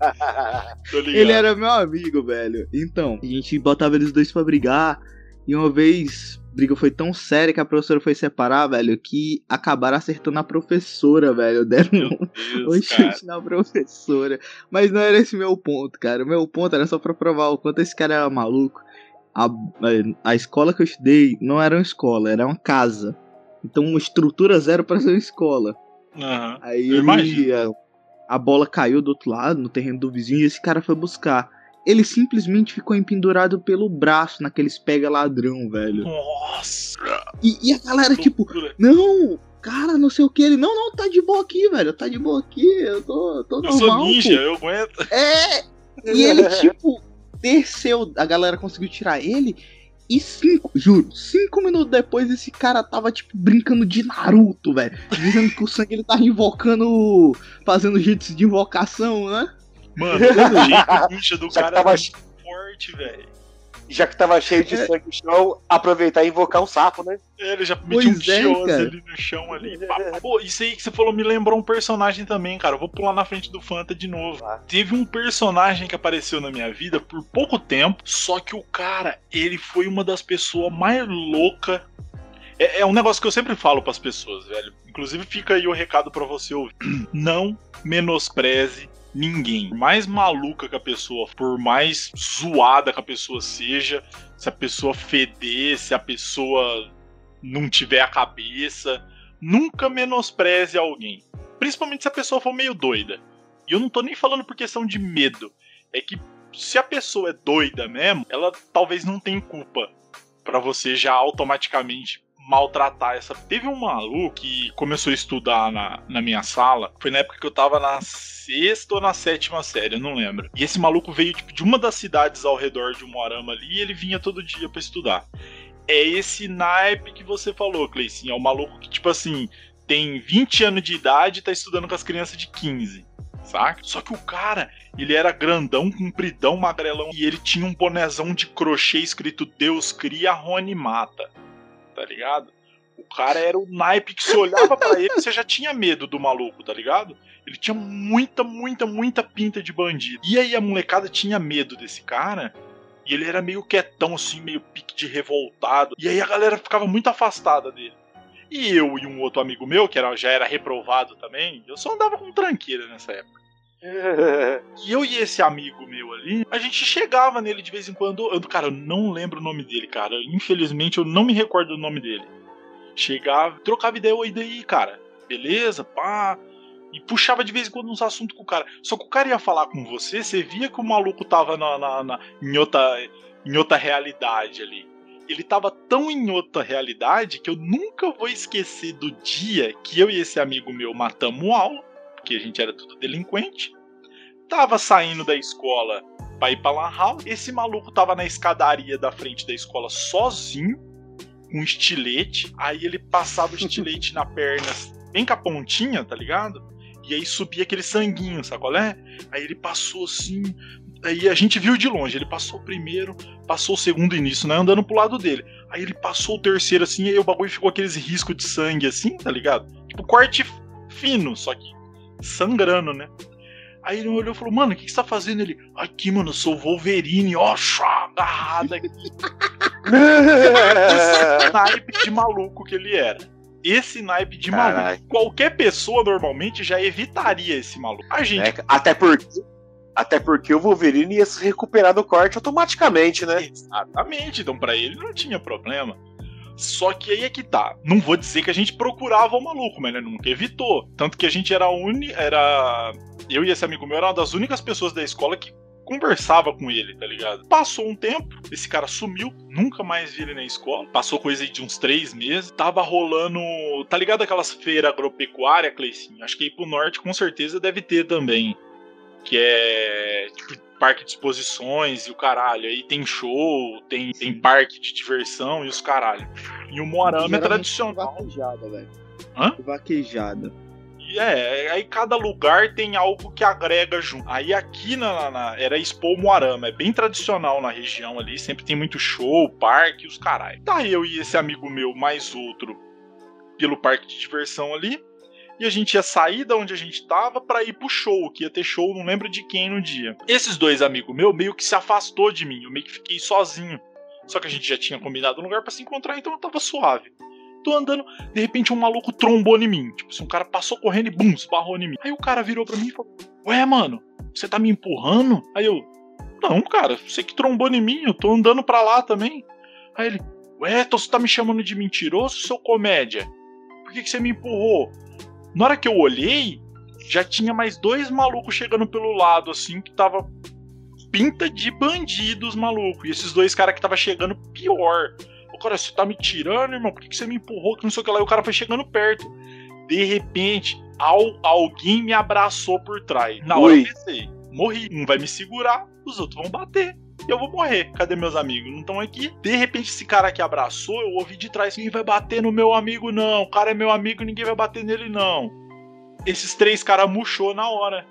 Tô ligado. Ele era meu amigo, velho. Então, a gente botava eles dois pra brigar. E uma vez, briga foi tão séria que a professora foi separar, velho, que acabaram acertando a professora, velho. Deram um Deus, um chute na professora. Mas não era esse meu ponto, cara. O meu ponto era só pra provar o quanto esse cara era maluco. A, a escola que eu estudei não era uma escola, era uma casa. Então, uma estrutura zero pra ser uma escola. Aham. Aí ele, a, a bola caiu do outro lado, no terreno do vizinho, e esse cara foi buscar. Ele simplesmente ficou empendurado pelo braço naqueles pega ladrão, velho. Nossa. E, e a galera, tipo, não, cara, não sei o que. Ele, não, não, tá de boa aqui, velho. Tá de boa aqui, eu tô, tô Eu normal. sou ninja, pô." eu aguento. É! E ele, tipo, desceu, a galera conseguiu tirar ele. E cinco, juro, cinco minutos depois esse cara tava, tipo, brincando de Naruto, velho. Dizendo que o sangue ele tava invocando. Fazendo jeitos de invocação, né? Mano, o jeito ninja do Já que cara tava é muito forte, velho. Já que tava cheio de sangue no chão, aproveitar e invocar um sapo, né? Ele já metiu um é, ali no chão ali. Pô, isso aí que você falou me lembrou um personagem também, cara. Eu vou pular na frente do Fanta de novo. Ah. Teve um personagem que apareceu na minha vida por pouco tempo, só que o cara, ele foi uma das pessoas mais loucas. É, é um negócio que eu sempre falo pras pessoas, velho. Inclusive fica aí o recado pra você ouvir. Não menospreze ninguém. Por mais maluca que a pessoa, por mais zoada que a pessoa seja, se a pessoa feder, se a pessoa não tiver a cabeça, nunca menospreze alguém. Principalmente se a pessoa for meio doida. E eu não tô nem falando por questão de medo. É que se a pessoa é doida mesmo, ela talvez não tenha culpa pra você já automaticamente maltratar essa. Teve um maluco que começou a estudar na, na minha sala. Foi na época que eu tava na sexta ou na sétima série, eu não lembro. E esse maluco veio tipo, de uma das cidades ao redor de Moarama ali e ele vinha todo dia pra estudar. É esse naipe que você falou, Cleicinho. É o maluco que, tipo assim, tem 20 anos de idade e tá estudando com as crianças de 15. Saca? Só que o cara, ele era grandão, compridão, magrelão. E ele tinha um bonezão de crochê escrito Deus cria, Rony mata tá ligado? O cara era o naipe que se olhava pra ele, você já tinha medo do maluco, tá ligado? Ele tinha muita, muita, muita pinta de bandido. E aí a molecada tinha medo desse cara. E ele era meio quietão, assim, meio pique de revoltado. E aí a galera ficava muito afastada dele. E eu e um outro amigo meu, que era, já era reprovado também, eu só andava com tranqueira nessa época. E eu e esse amigo meu ali, a gente chegava nele de vez em quando. Eu, cara, eu não lembro o nome dele, cara. Infelizmente eu não me recordo do nome dele. Chegava, trocava ideia, oi daí, cara. Beleza, pá. E puxava de vez em quando uns assuntos com o cara. Só que o cara ia falar com você, você via que o maluco tava na, na, na- em, outra, em outra realidade ali. Ele tava tão em outra realidade que eu nunca vou esquecer do dia que eu e esse amigo meu matamos aula, porque a gente era tudo delinquente tava saindo da escola pra ir pra Lan House. Esse maluco tava na escadaria da frente da escola sozinho. com um estilete. Aí ele passava o estilete na perna, bem com a pontinha, tá ligado? E aí subia aquele sanguinho, sabe qual é? Aí ele passou assim. Aí a gente viu de longe. Ele passou o primeiro, passou o segundo início, né? Andando pro lado dele. Aí ele passou o terceiro assim, e aí o bagulho ficou aqueles riscos de sangue assim, tá ligado? Tipo, corte fino, só que sangrando, né? Aí ele olhou e falou, mano, o que, que você tá fazendo? Ele, aqui, mano, eu sou Wolverine, ó, agarrado aqui. Esse naipe de maluco que ele era. Esse naipe de maluco. Qualquer pessoa normalmente já evitaria esse maluco. A gente. É, até porque. Até porque o Wolverine ia se recuperar do corte automaticamente, né? Exatamente, então pra ele não tinha problema. Só que aí é que tá. Não vou dizer que a gente procurava o maluco, mas ele nunca evitou. Tanto que a gente era a uni... era eu e esse amigo meu era uma das únicas pessoas da escola que conversava com ele, tá ligado? Passou um tempo, esse cara sumiu, nunca mais vi ele na escola. Passou coisa aí de uns três meses. Tava rolando. Tá ligado aquelas feiras agropecuárias, Cleicinho? Acho que aí pro norte com certeza deve ter também. Que é. Tipo, parque de exposições e o caralho. Aí tem show, tem, tem parque de diversão e os caralho. E o Moarama é tradicional. Vaquejada, velho. Hã? Vaquejada. E é, aí cada lugar tem algo que agrega junto. Aí aqui na, na- era Expo Moarama, é bem tradicional na região ali, sempre tem muito show, parque, os caralho. Tá eu e esse amigo meu, mais outro, pelo parque de diversão ali, e a gente ia sair da onde a gente tava pra ir pro show, que ia ter show, não lembro de quem no dia. Esses dois amigos meus meio que se afastou de mim, eu meio que fiquei sozinho. Só que a gente já tinha combinado um lugar pra se encontrar, então eu tava suave. Tô andando, de repente um maluco trombou em mim. Tipo assim, um cara passou correndo e bum, esbarrou em mim. Aí o cara virou pra mim e falou: Ué, mano, você tá me empurrando? Aí eu: Não, cara, você que trombou em mim, eu tô andando pra lá também. Aí ele: Ué, então você tá me chamando de mentiroso, seu comédia? Por que, que você me empurrou? Na hora que eu olhei, já tinha mais dois malucos chegando pelo lado, assim, que tava pinta de bandidos maluco. E esses dois caras que tava chegando pior. O cara, você tá me tirando, irmão? Por que, que você me empurrou? Que não sei o que lá. E o cara foi chegando perto. De repente, al- alguém me abraçou por trás. Na hora eu pensei, morri. Um vai me segurar, os outros vão bater. E eu vou morrer. Cadê meus amigos? Não estão aqui. De repente, esse cara que abraçou, eu ouvi de trás: ninguém vai bater no meu amigo, não. O cara é meu amigo, ninguém vai bater nele, não. Esses três caras murchou na hora.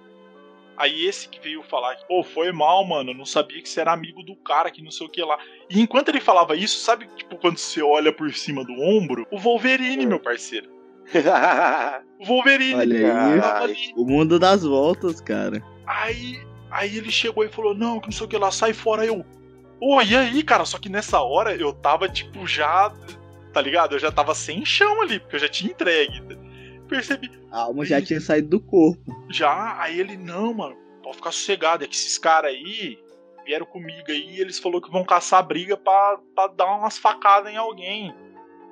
Aí esse que veio falar pô, foi mal, mano. Eu não sabia que você era amigo do cara, que não sei o que lá. E enquanto ele falava isso, sabe, tipo, quando você olha por cima do ombro? O Wolverine, meu parceiro. O Wolverine. Olha aí. O mundo das voltas, cara. Aí, aí ele chegou e falou: Não, que não sei o que lá, sai fora. Eu, ô, e aí, cara? Só que nessa hora eu tava, tipo, já. Tá ligado? Eu já tava sem chão ali, porque eu já tinha entregue. Percebi. A alma já tinha saído do corpo. Já, aí ele, não, mano, pode ficar sossegado. É que esses caras aí vieram comigo aí e eles falaram que vão caçar briga pra, pra dar umas facadas em alguém.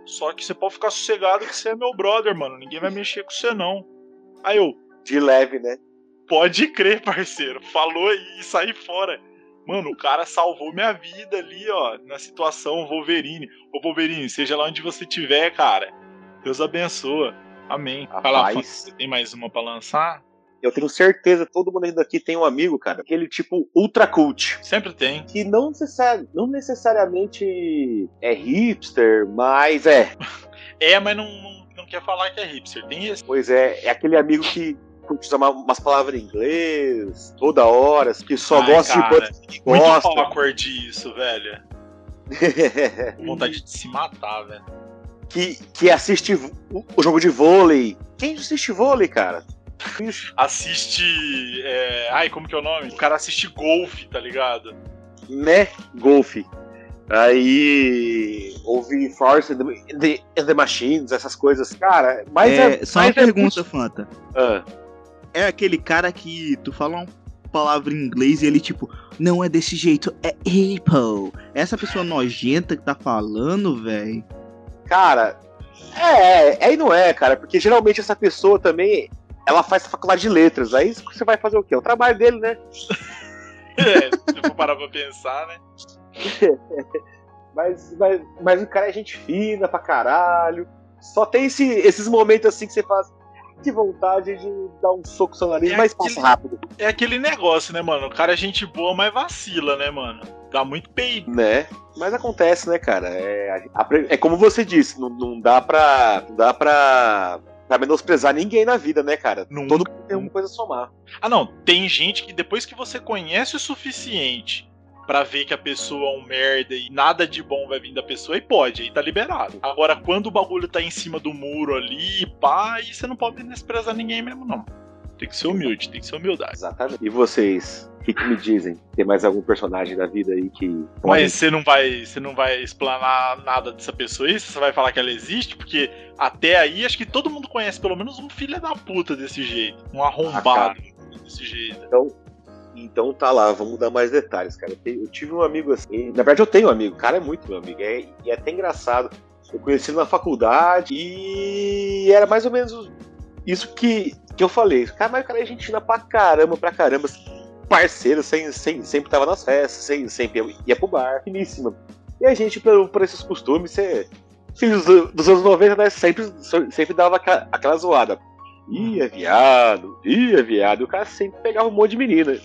Só que você pode ficar sossegado que você é meu brother, mano. Ninguém vai mexer com você, não. Aí eu, De leve, né? Pode crer, parceiro. Falou e saí fora. Mano, o cara salvou minha vida ali, ó, na situação Wolverine. Ô Wolverine, seja lá onde você estiver, cara. Deus abençoa. Amém. Rapaz. Fã, você tem mais uma pra lançar? Eu tenho certeza, todo mundo daqui tem um amigo, cara, aquele tipo ultra cult. Sempre tem. Que não, necessari- não necessariamente é hipster, mas é. É, mas não, não, não quer falar que é hipster. Tem esse. Pois é, é aquele amigo que curte usar uma- umas palavras em inglês toda hora, que só Ai, gosta cara, de que Muito gosta. awkward isso, velho. Vontade de se matar, velho. que, que assiste o, o jogo de vôlei. Quem assiste vôlei, cara? Assiste. é, Ai, como que é o nome? O cara assiste golfe, tá ligado? né? Golfe. Aí ouve Force and the, the, the Machines, essas coisas. Cara, mas é. é, só uma é pergunta, Fanta. Ah, É aquele cara que tu fala uma palavra em inglês e ele tipo, não é desse jeito, é Apple. Essa pessoa nojenta que tá falando, velho. cara, é, é e não é, cara, porque geralmente essa pessoa também. Ela faz faculdade de letras, aí você vai fazer o quê? É o trabalho dele, né? É, se eu for parar pra pensar, né? Mas, mas, mas o cara é gente fina pra caralho. Só tem esse- esses momentos assim que você faz. Que vontade de dar um soco no seu nariz, É mas aquele- passa rápido, É aquele negócio, né, mano? O cara é gente boa, mas vacila, né, mano? Dá muito peido. né? Mas acontece, né, cara? É, é como você disse, não, não dá pra. Não dá pra. Pra menosprezar ninguém na vida, né, cara? Nunca. Todo mundo tem uma coisa a somar. Ah, não. Tem gente que depois que você conhece o suficiente pra ver que a pessoa é um merda e nada de bom vai vir da pessoa, aí pode, aí tá liberado. Agora, quando o bagulho tá em cima do muro ali, pá, aí você não pode desprezar ninguém mesmo, não. Tem que ser humilde, tem que ser humildade. Exatamente. E vocês, o que, que me dizem? Tem mais algum personagem da vida aí que. Mas você não vai, você não vai explanar nada dessa pessoa aí, você vai falar que ela existe, porque até aí acho que todo mundo conhece pelo menos um filho da puta desse jeito, um arrombado desse jeito. Então, então tá lá, vamos dar mais detalhes, cara. Eu tive um amigo assim. Na verdade, eu tenho um amigo, o cara é muito meu amigo. É, e é até engraçado. Eu conheci ele na faculdade e era mais ou menos isso que, que eu falei. Cara, mas o cara é fina pra caramba, pra caramba. Parceiro, sem, sem, sempre tava nas festas, sem, sempre ia pro bar, finíssima. E a gente, por, por esses costumes, você. Filhos do- dos anos 90, né? Sempre, sempre dava aquela, aquela zoada. Ia viado, ia viado. E o cara sempre pegava um monte de menina.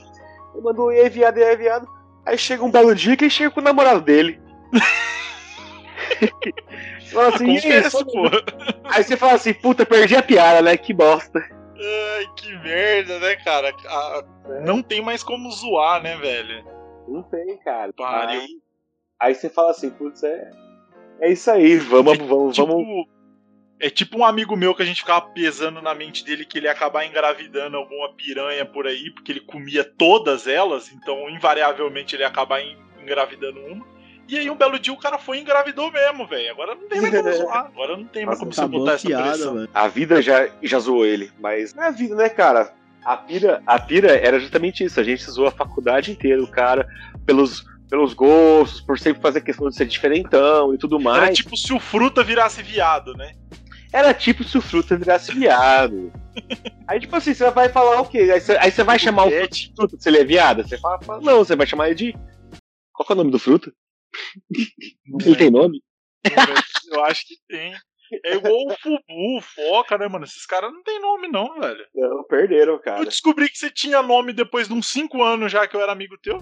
Ele mandou ia viado, ia viado. Aí chega um belo dia que ele chega com o namorado dele. Fala assim, "E aí. Aí você fala assim, puta, perdi a piada, né? Que bosta. Ai, que merda, né, cara? Ah, Não tem mais como zoar, né, velho? Não tem, cara. Pariu. Aí, aí você fala assim, putz, é. É isso aí, vamos, vamos, Tipo, vamos. É tipo um amigo meu que a gente ficava pesando na mente dele que ele ia acabar engravidando alguma piranha por aí, porque ele comia todas elas, então invariavelmente ele ia acabar en- engravidando uma. E aí um belo dia o cara foi e engravidou mesmo, velho. Agora não tem mais como zoar. Agora não tem mais como você Acabou botar a essa piada, pressão. velho. A vida já, já zoou ele, mas não é a vida, né, cara? A pira, a pira era justamente isso. A gente zoou a faculdade inteira, o cara, pelos, pelos gostos, por sempre fazer questão de ser diferentão e tudo mais. Era tipo se o fruta virasse viado, né? Era tipo se o fruta virasse viado. Aí, tipo assim, você vai falar o quê? Aí você, aí você vai chamar o fruta, de fruta se ele é viado? Você fala, fala, não, você vai chamar ele de. Qual que é o nome do fruta? Ele tem nome? Eu acho que tem. É igual o Fubu, o Foca, né, mano? Esses caras não tem nome, não, velho. Não, perderam, Eu cara. descobri que você tinha nome depois de uns 5 anos já que eu era amigo teu.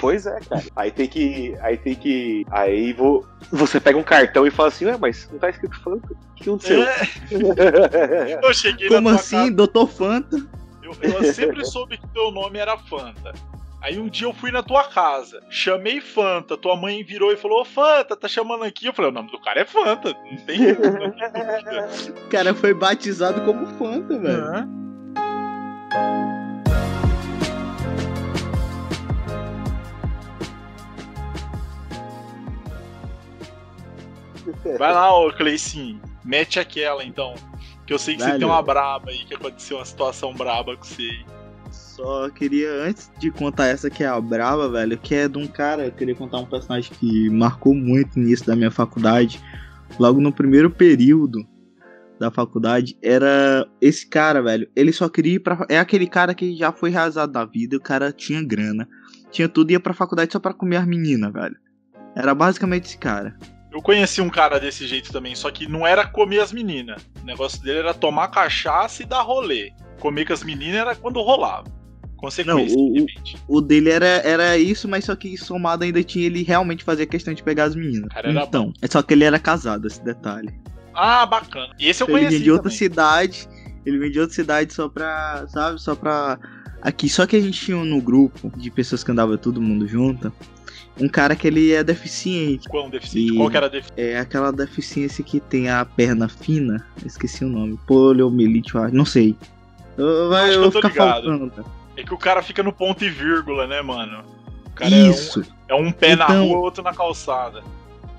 Pois é, cara. Aí tem que. Aí tem que. Aí vou, você pega um cartão e fala assim, ué, mas não tá escrito Fanta. O que aconteceu? É, eu cheguei Como assim, casa, Doutor Fanta? eu, eu sempre soube que teu nome era Fanta. Aí um dia eu fui na tua casa, chamei Fanta, tua mãe virou e falou, ô Fanta, tá chamando aqui? Eu falei, o nome do cara é Fanta, não tem O cara foi batizado como Fanta, velho. Hã? Vai lá, ô Cleicinho, mete aquela então. Que eu sei que você Velho. tem uma braba aí, que aconteceu uma situação braba com você aí. Só queria, antes de contar essa que é a brava, velho, que é de um cara, eu queria contar um personagem que marcou muito nisso da minha faculdade. Logo no primeiro período da faculdade, era esse cara, velho. Ele só queria ir pra. É aquele cara que já foi realizado da vida, o cara tinha grana, tinha tudo, ia pra faculdade só pra comer as meninas, velho. Era basicamente esse cara. Eu conheci um cara desse jeito também, só que não era comer as meninas. O negócio dele era tomar cachaça e dar rolê. Comer com as meninas era quando rolava. Consequência, Não, o-. O dele era, era isso, mas só que somado ainda tinha ele realmente fazia questão de pegar as meninas. Cara, era então, é só que ele era casado, esse detalhe. Ah, bacana. E esse eu ele conheci vinha de outra também. cidade. Ele vinha de outra cidade só pra. Sabe? Só pra. Aqui. Só que a gente tinha no grupo de pessoas que andava todo mundo junto. Um cara que ele é deficiente. Qual deficiente? E- Qual que era a deficiência? É aquela deficiência que tem a perna fina. Esqueci o nome. Poliomielite. Não sei. Eu, acho eu eu ficar ligado. faltando. É que o cara fica no ponto e vírgula, né, mano? O cara Isso. é um, é um pé na Então- rua, outro na calçada.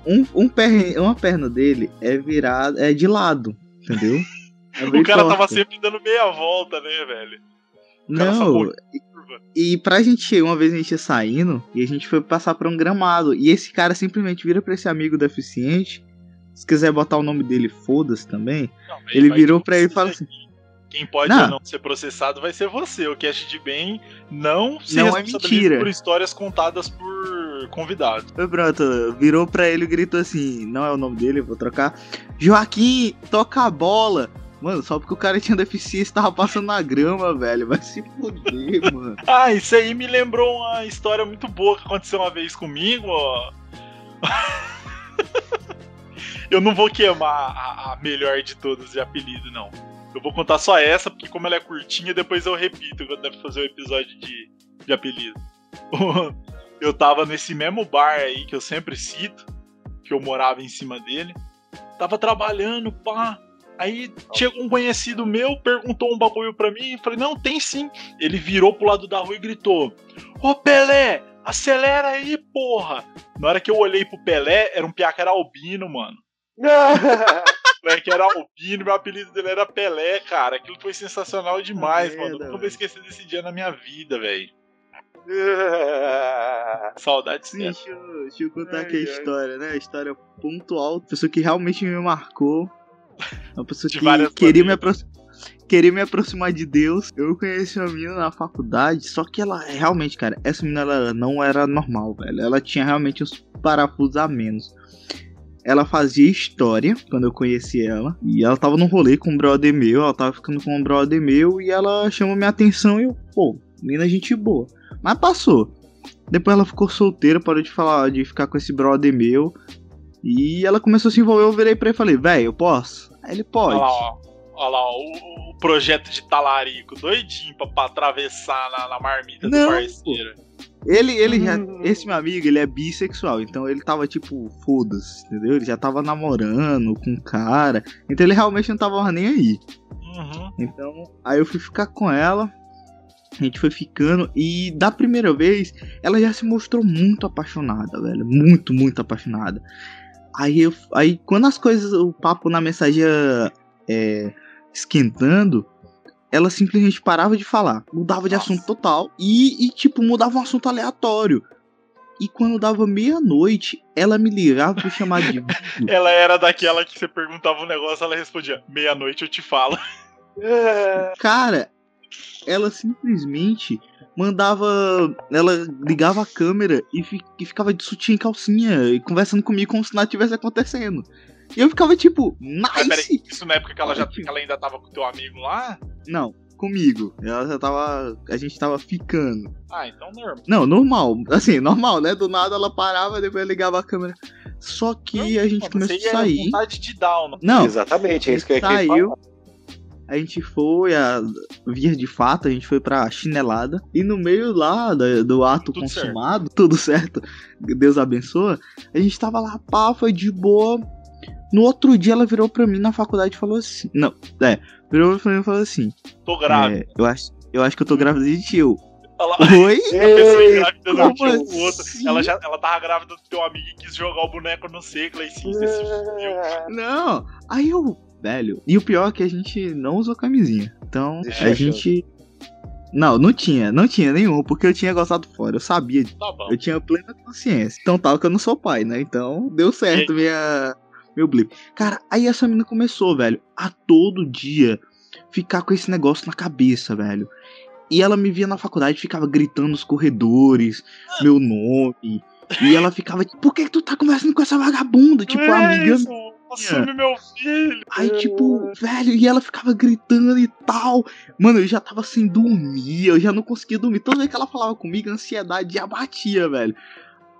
Um, um perna, uma perna dele é virada. É de lado. Entendeu? É O cara tava torta. sempre dando meia volta, né, velho? O Não, curva. E pra gente, uma vez a gente ia saindo e a gente foi passar por um gramado. E esse cara simplesmente vira pra esse amigo deficiente. Se quiser botar o nome dele, foda-se também. Não, Ele virou pra ele e falou assim: Quem pode Não. ou não ser processado vai ser você. O Cast de Bem não se Não é mentira. por histórias contadas por convidados. Foi pronto, virou pra ele e gritou assim: Não é o nome dele, eu vou trocar. Joaquim, toca a bola. Mano, só porque o cara tinha deficiência tava passando na grama, velho. Vai se fuder, mano. Ah, isso aí me lembrou uma história muito boa que aconteceu uma vez comigo, ó. Eu não vou queimar a, a melhor de todas de apelido, não. Eu vou contar só essa, porque como ela é curtinha, depois eu repito quando deve fazer o episódio de, de apelido. Eu tava nesse mesmo bar aí que eu sempre cito, que eu morava em cima dele. Tava trabalhando, pá. Aí chegou um conhecido meu, perguntou um bagulho pra mim, falei, não, tem sim. Ele virou pro lado da rua e gritou: Ô Pelé, acelera aí, porra! Na hora que eu olhei pro Pelé, era um piá que era albino, mano. que era albino, meu apelido dele era Pelé, cara. Aquilo foi sensacional demais, mano. Nunca vou esquecer desse dia na minha vida, velho. Saudades Sim, deixa eu, deixa eu contar ai, aqui a ai. história, né? A história pontual, pessoa que realmente me marcou. Uma pessoa que queria me, queria me aproximar de Deus. Eu conheci uma menina na faculdade, só que ela realmente, cara, essa menina ela não era normal, velho. Ela tinha realmente uns parafusos a menos. Ela fazia história quando eu conheci ela. E ela tava num rolê com um brother meu. Ela tava ficando com um brother meu. E ela chamou minha atenção. E eu, pô, menina gente boa. Mas passou. Depois ela ficou solteira, parou de falar, de ficar com esse brother meu. E ela começou a se envolver. Eu virei pra ele e falei, velho, eu posso? Aí ele pode. Olha lá, ó. Olha lá, ó, o, o, projeto de talarico, doidinho pra, pra atravessar na, na marmita Não, do parceiro. Ele, ele já. Hum. Esse meu amigo, ele é bissexual, então ele tava tipo, foda-se, entendeu? Ele já tava namorando com um cara, então ele realmente não tava nem aí. Uhum. Então, aí eu fui ficar com ela, a gente foi ficando, e da primeira vez, ela já se mostrou muito apaixonada, velho. Muito, muito apaixonada. Aí, eu, aí quando as coisas, o papo na mensagem é, esquentando, ela simplesmente parava de falar, mudava de assunto total e, e tipo, mudava um assunto aleatório. E quando dava meia-noite, ela me ligava pra chamar de ela era daquela que você perguntava um negócio, ela respondia: meia-noite eu te falo. Cara, ela simplesmente mandava. Ela ligava a câmera e, fi, e ficava de sutiã e calcinha e conversando comigo como se nada tivesse acontecendo. E eu ficava tipo, nice! Mas peraí, isso na época que ela, já, que ela ainda tava com teu amigo lá? Não, comigo. Ela já tava. A gente tava ficando. Ah, então normal. Não, normal. Assim, normal, né? Do nada ela parava, depois ligava a câmera. Só que não, a gente começou a sair. Vontade de down, não, exatamente, é isso que eu saiu. A gente foi, a via de fato, a gente foi pra chinelada. E no meio lá do, do ato tudo consumado, certo. tudo certo, Deus abençoa. A gente tava lá, pá, foi de boa. No outro dia ela virou pra mim na faculdade e falou assim. Não, é, virou pra mim e falou assim. Tô grávida. É, eu, acho, eu acho que eu tô grávida de tio. Ela, Oi? A pessoa grávida do tio, assim? Ela, já, ela tava grávida do teu amigo e quis jogar o boneco no seco. Aí sim, você se Não, aí eu. Velho. E o pior é que a gente não usou camisinha. Então, Deixa a gente. Não, não tinha, não tinha nenhum, porque eu tinha gostado fora, eu sabia. Tá eu tinha plena consciência. Então tal que eu não sou pai, né? Então deu certo minha, meu blip. Cara, aí essa menina começou, velho, a todo dia ficar com esse negócio na cabeça, velho. E ela me via na faculdade, ficava gritando nos corredores, meu nome. E ela ficava tipo, por que, que tu tá conversando com essa vagabunda? Tipo, é amiga. Isso. Assume meu filho. Aí, tipo, velho, e ela ficava gritando e tal. Mano, eu já tava sem dormir, eu já não conseguia dormir. Toda vez que ela falava comigo, a ansiedade já batia, velho.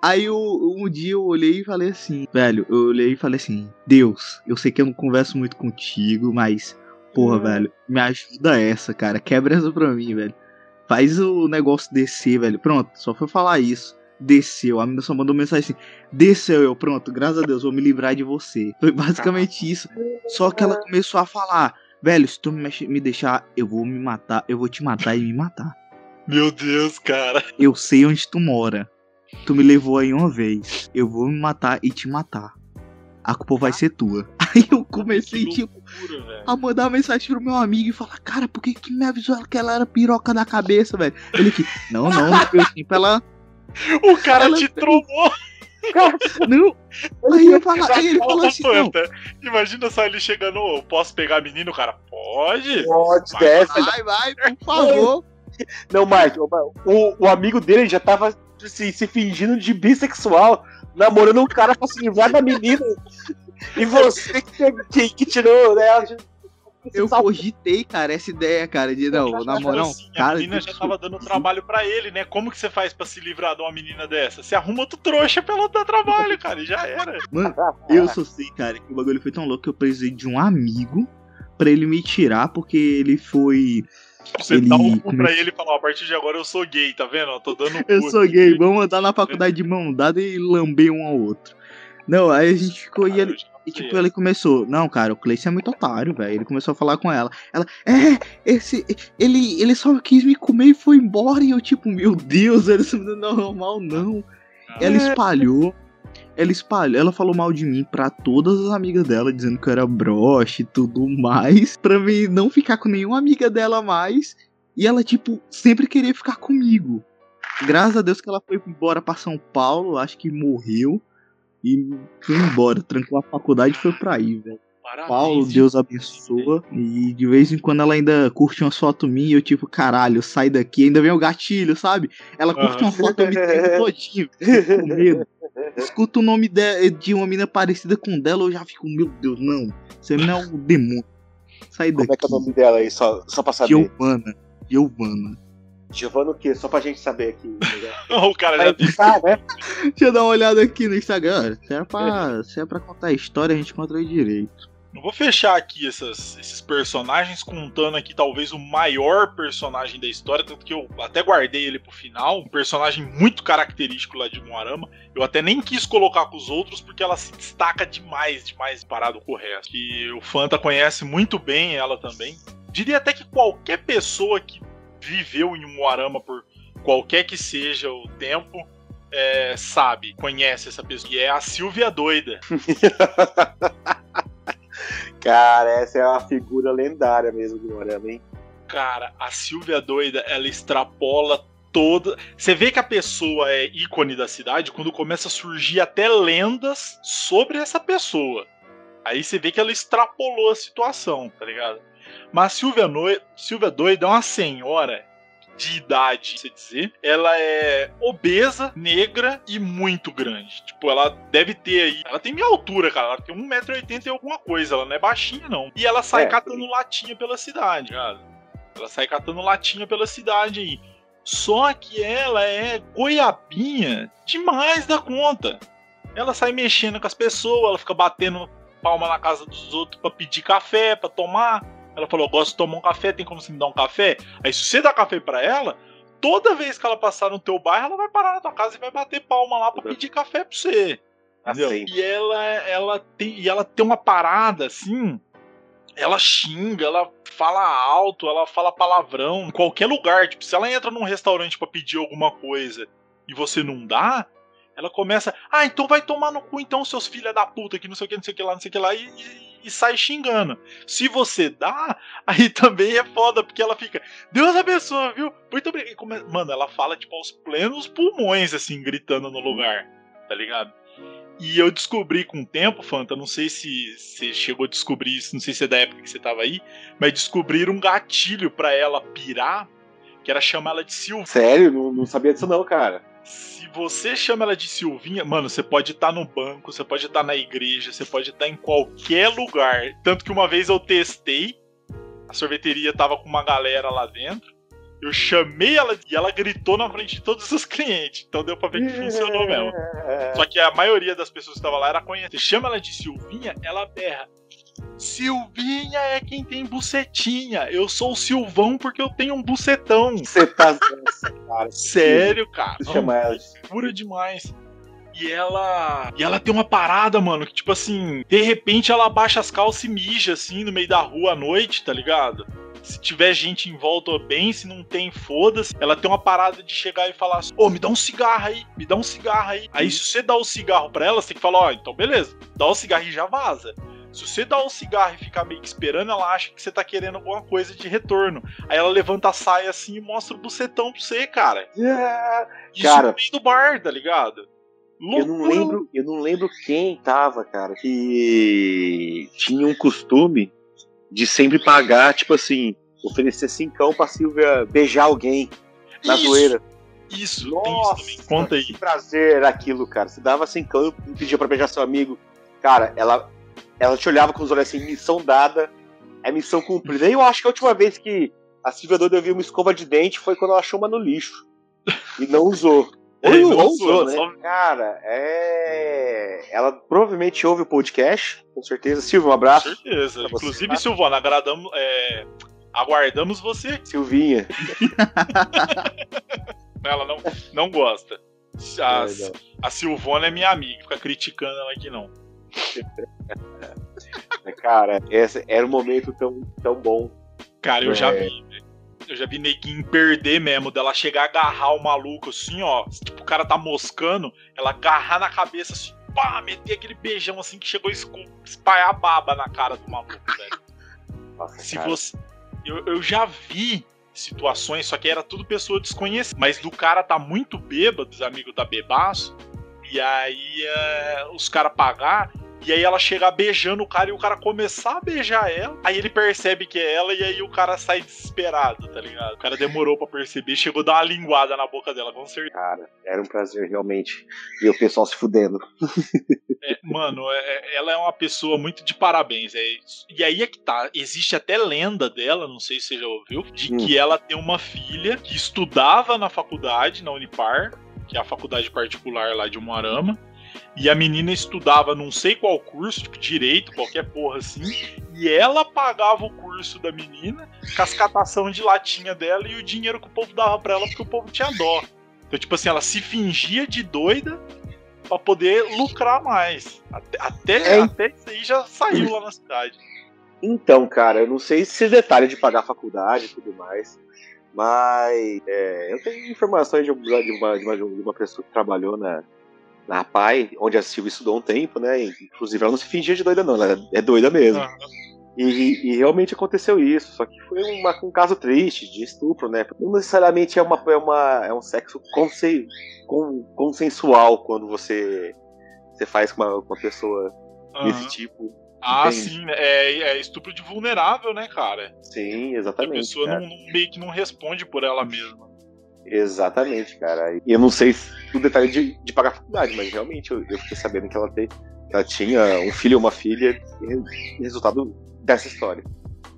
Aí eu, um dia eu olhei e falei assim, velho, eu olhei e falei assim, Deus, eu sei que eu não converso muito contigo, mas, porra, hum. velho, me ajuda essa, cara, quebra essa pra mim, velho. Faz o negócio descer, velho. Pronto, só foi falar isso. Desceu. A menina só mandou mensagem assim: Desceu eu, pronto, graças a Deus, vou me livrar de você. Foi basicamente isso. Só que ela começou a falar: Velho, se tu me deixar, eu vou me matar, eu vou te matar e me matar. Meu Deus, cara. Eu sei onde tu mora. Tu me levou aí uma vez. Eu vou me matar e te matar. A culpa vai ser tua. Aí eu comecei, tipo, loucura, a mandar mensagem pro meu amigo e falar, cara, por que, que me avisou que ela era piroca da cabeça, velho? Ele que, não, não, foi assim pra ela. O cara ela... te trombou. Não. Aí, eu falo, aí ele falou assim: não. Imagina só ele chegando, posso pegar menino? O cara, pode? Pode, vai, deve. Vai, vai, por favor. Não, Mike, o, o amigo dele já tava se, se fingindo de bissexual, namorando um cara pra se livrar da menina. E você que, que, que tirou, né? Eu cogitei, cara, essa ideia, cara, de não, na moral, assim, cara. a menina já tava dando trabalho pra ele, né? Como que você faz pra se livrar de uma menina dessa? Você arruma outro trouxa pra ela dar trabalho, cara, e já era. Mano, eu só sei, cara, que o bagulho foi tão louco que eu precisei de um amigo pra ele me tirar, porque ele foi. Você Ele dá um cu pra ele e fala, a partir de agora eu sou gay, tá vendo? Eu tô dando um Eu sou aqui. gay, vamos andar na faculdade de mão dada e lamber um ao outro. Não, aí a gente ficou e ele. E tipo, ele começou, não, cara, o Cleice é muito otário, velho. Ele começou a falar com ela. Ela, é, esse. Ele, ele só quis me comer e foi embora. E eu, tipo, meu Deus, isso não é normal, não. Ela espalhou. Ela espalhou, ela falou mal de mim pra todas as amigas dela, dizendo que eu era broche e tudo mais. Pra mim não ficar com nenhuma amiga dela mais. E ela, tipo, sempre queria ficar comigo. Graças a Deus que ela foi embora pra São Paulo, acho que morreu. E foi embora, trancou a faculdade e foi pra aí, velho. Parabéns, Paulo? Deus abençoa. E de vez em quando ela ainda curte umas fotos minhas e eu, tipo, caralho, sai daqui. Ainda vem o gatilho, sabe? Ela curte uma foto me tempo todinho. eu fico com medo. Escuta o nome de, de uma mina parecida com dela, eu já fico, meu Deus, não. Você não é um demônio. Sai Como daqui. é que é o nome dela aí, só, só pra saber? Giovana. Giovana. Giovana o quê? Só pra gente saber aqui. né? o cara já editar, né? Deixa eu dar uma olhada aqui no Instagram. Se é pra, se é pra contar a história, a gente conta aí direito. Eu vou fechar aqui essas- esses personagens, contando aqui talvez o maior personagem da história, tanto que eu até guardei ele pro final. Um personagem muito característico lá de Moarama. Eu até nem quis colocar com os outros, porque ela se destaca demais, demais parado com o resto. Que o Fanta conhece muito bem ela também. Diria até que qualquer pessoa que viveu em Moarama por qualquer que seja o tempo. é, sabe, conhece essa pessoa. E é a Silvia Doida. Cara, essa é uma figura lendária mesmo do Morama, hein? Cara, a Silvia doida, ela extrapola toda. Você vê que a pessoa é ícone da cidade quando começa a surgir até lendas sobre essa pessoa. Aí você vê que ela extrapolou a situação, tá ligado? Mas a Silvia, Noi... Silvia doida é uma senhora de idade, você dizer. Ela é obesa, negra e muito grande. Tipo, ela deve ter aí. Ela tem minha altura, cara. Ela tem 1,80m e alguma coisa. Ela não é baixinha, não. E ela sai É. catando latinha pela cidade, cara. Ela sai catando latinha pela cidade aí. Só que ela é goiabinha demais da conta. Ela sai mexendo com as pessoas, ela fica batendo palma na casa dos outros pra pedir café, pra tomar. Ela falou: gosto de tomar um café, tem como você me dar um café? Aí se você dá café pra ela, toda vez que ela passar no teu bairro, ela vai parar na tua casa e vai bater palma lá pra pedir café pra você. Assim. E ela, ela tem, e ela tem uma parada assim. Ela xinga, ela fala alto, ela fala palavrão em qualquer lugar. Tipo, se ela entra num restaurante pra pedir alguma coisa e você não dá, ela começa, ah, então vai tomar no cu então, seus filha da puta, que não sei o que, não sei o que lá, não sei o que lá, e, e- e sai xingando. Se você dá, aí também é foda, porque ela fica, Deus abençoe, viu? Muito obrigado. Come- Mano, ela fala, tipo, aos plenos pulmões, assim, gritando no lugar, tá ligado? E eu descobri com o tempo, Fanta, não sei se você chegou a descobrir isso, não sei se é da época que você tava aí, mas descobriram um gatilho pra ela pirar, que era chamar ela de Silva. Sério? Não, não sabia disso não, cara. Se você chama ela de Silvinha, mano, você pode estar no banco, você pode estar na igreja, você pode estar em qualquer lugar. Tanto que uma vez eu testei, a sorveteria tava com uma galera lá dentro. Eu chamei ela e ela gritou na frente de todos os clientes. Então deu pra ver que funcionou mesmo. Só que a maioria das pessoas que estavam lá era conhecida. Você chama ela de Silvinha, ela berra. Silvinha é quem tem bucetinha. Eu sou o Silvão porque eu tenho um bucetão. Você tá cara. Sério, cara. Chama ela pura demais. E ela. E ela tem uma parada, mano, que tipo assim, de repente ela abaixa as calças e mija assim no meio da rua à noite, tá ligado? Se tiver gente em volta, bem, se não tem, foda-se. Ela tem uma parada de chegar e falar assim: Ô, me dá um cigarro aí, me dá um cigarro aí. Aí se você dá o cigarro pra ela, você tem que falar: Ó, então beleza, dá o cigarro e já vaza. Se você dá o cigarro e ficar meio que esperando, ela acha que você tá querendo alguma coisa de retorno. Aí ela levanta a saia assim e mostra o bucetão pra você, cara. Isso Cara. no meio do bar, tá ligado? Eu não lembro, eu não lembro quem tava, cara, que tinha um costume de sempre pagar, tipo assim, oferecer cincão pra Silvia beijar alguém na Isso, zoeira. Isso, tem isso Nossa, também. Conta aí. que prazer aquilo, cara. Você dava cincão e pedia pra beijar seu amigo. Cara, ela, ela te olhava com os olhos assim, missão dada. É missão cumprida. E eu acho que a última vez que a Silvia Doida viu uma escova de dente foi quando ela achou uma no lixo. E não usou. Ou não não usou, né? só- Cara, é. Ela provavelmente ouve o podcast, com certeza. Silvia, um Com abraço. certeza. Pra você, Inclusive, tá? Silvana, agradamos, é, aguardamos você. Silvinha. Ela não, não gosta. A, É, não. a Silvana é minha amiga, fica criticando ela aqui não. Cara, esse era um momento tão, tão bom. Cara, eu já É. vi. velho. Eu já vi neguinho perder mesmo, dela chegar a agarrar o maluco assim, ó. Tipo, o cara tá moscando, ela agarrar na cabeça assim, pá, meter aquele beijão assim que chegou a espalhar baba na cara do maluco, velho. Nossa, Se cara. você. Eu, eu já vi situações, só que era tudo pessoa desconhecida. Mas do cara tá muito bêbado, os amigos tá bebaço. E aí é, os caras pagar. E aí ela chegar beijando o cara e o cara começar a beijar ela. Aí ele percebe que é ela e aí o cara sai desesperado, tá ligado? O cara demorou pra perceber, chegou a dar uma linguada na boca dela, com certeza. Cara, era um prazer realmente ver o pessoal se fudendo. É, mano, é- é- ela é uma pessoa muito de parabéns. É, e aí é que tá. Existe até lenda dela, não sei se você já ouviu, de Hum. que ela tem uma filha que estudava na faculdade, na Unipar, que é a faculdade particular lá de Umuarama. E a menina estudava não sei qual curso, tipo direito, qualquer porra assim. E ela pagava o curso da menina, cascatação de latinha dela e o dinheiro que o povo dava pra ela porque o povo tinha dó. Então, tipo assim, ela se fingia de doida pra poder lucrar mais. Até, até, É. até isso aí já saiu lá na cidade. Então, cara, eu não sei se detalhe de pagar a faculdade e tudo mais, mas é, eu tenho informações de uma, de, uma, de, uma, pessoa que trabalhou na, na PAI, onde a Silvia estudou um tempo, né? Inclusive, ela não se fingia de doida, não, ela é doida mesmo. Ah, E, e realmente aconteceu isso, só que foi uma- um caso triste de estupro, né? Não necessariamente é, uma, é, uma, é um sexo conse, con- consensual quando você, você faz com uma, com uma pessoa aham. desse tipo. Ah, sim, né? é, é estupro de vulnerável, né, cara? Sim, A exatamente. pessoa cara. não, não- meio que não responde por ela mesma. Exatamente, cara. E eu não sei o detalhe de, de pagar a faculdade, mas realmente eu, eu fiquei sabendo que ela, te, que ela tinha um filho ou uma filha, e re- resultado dessa história.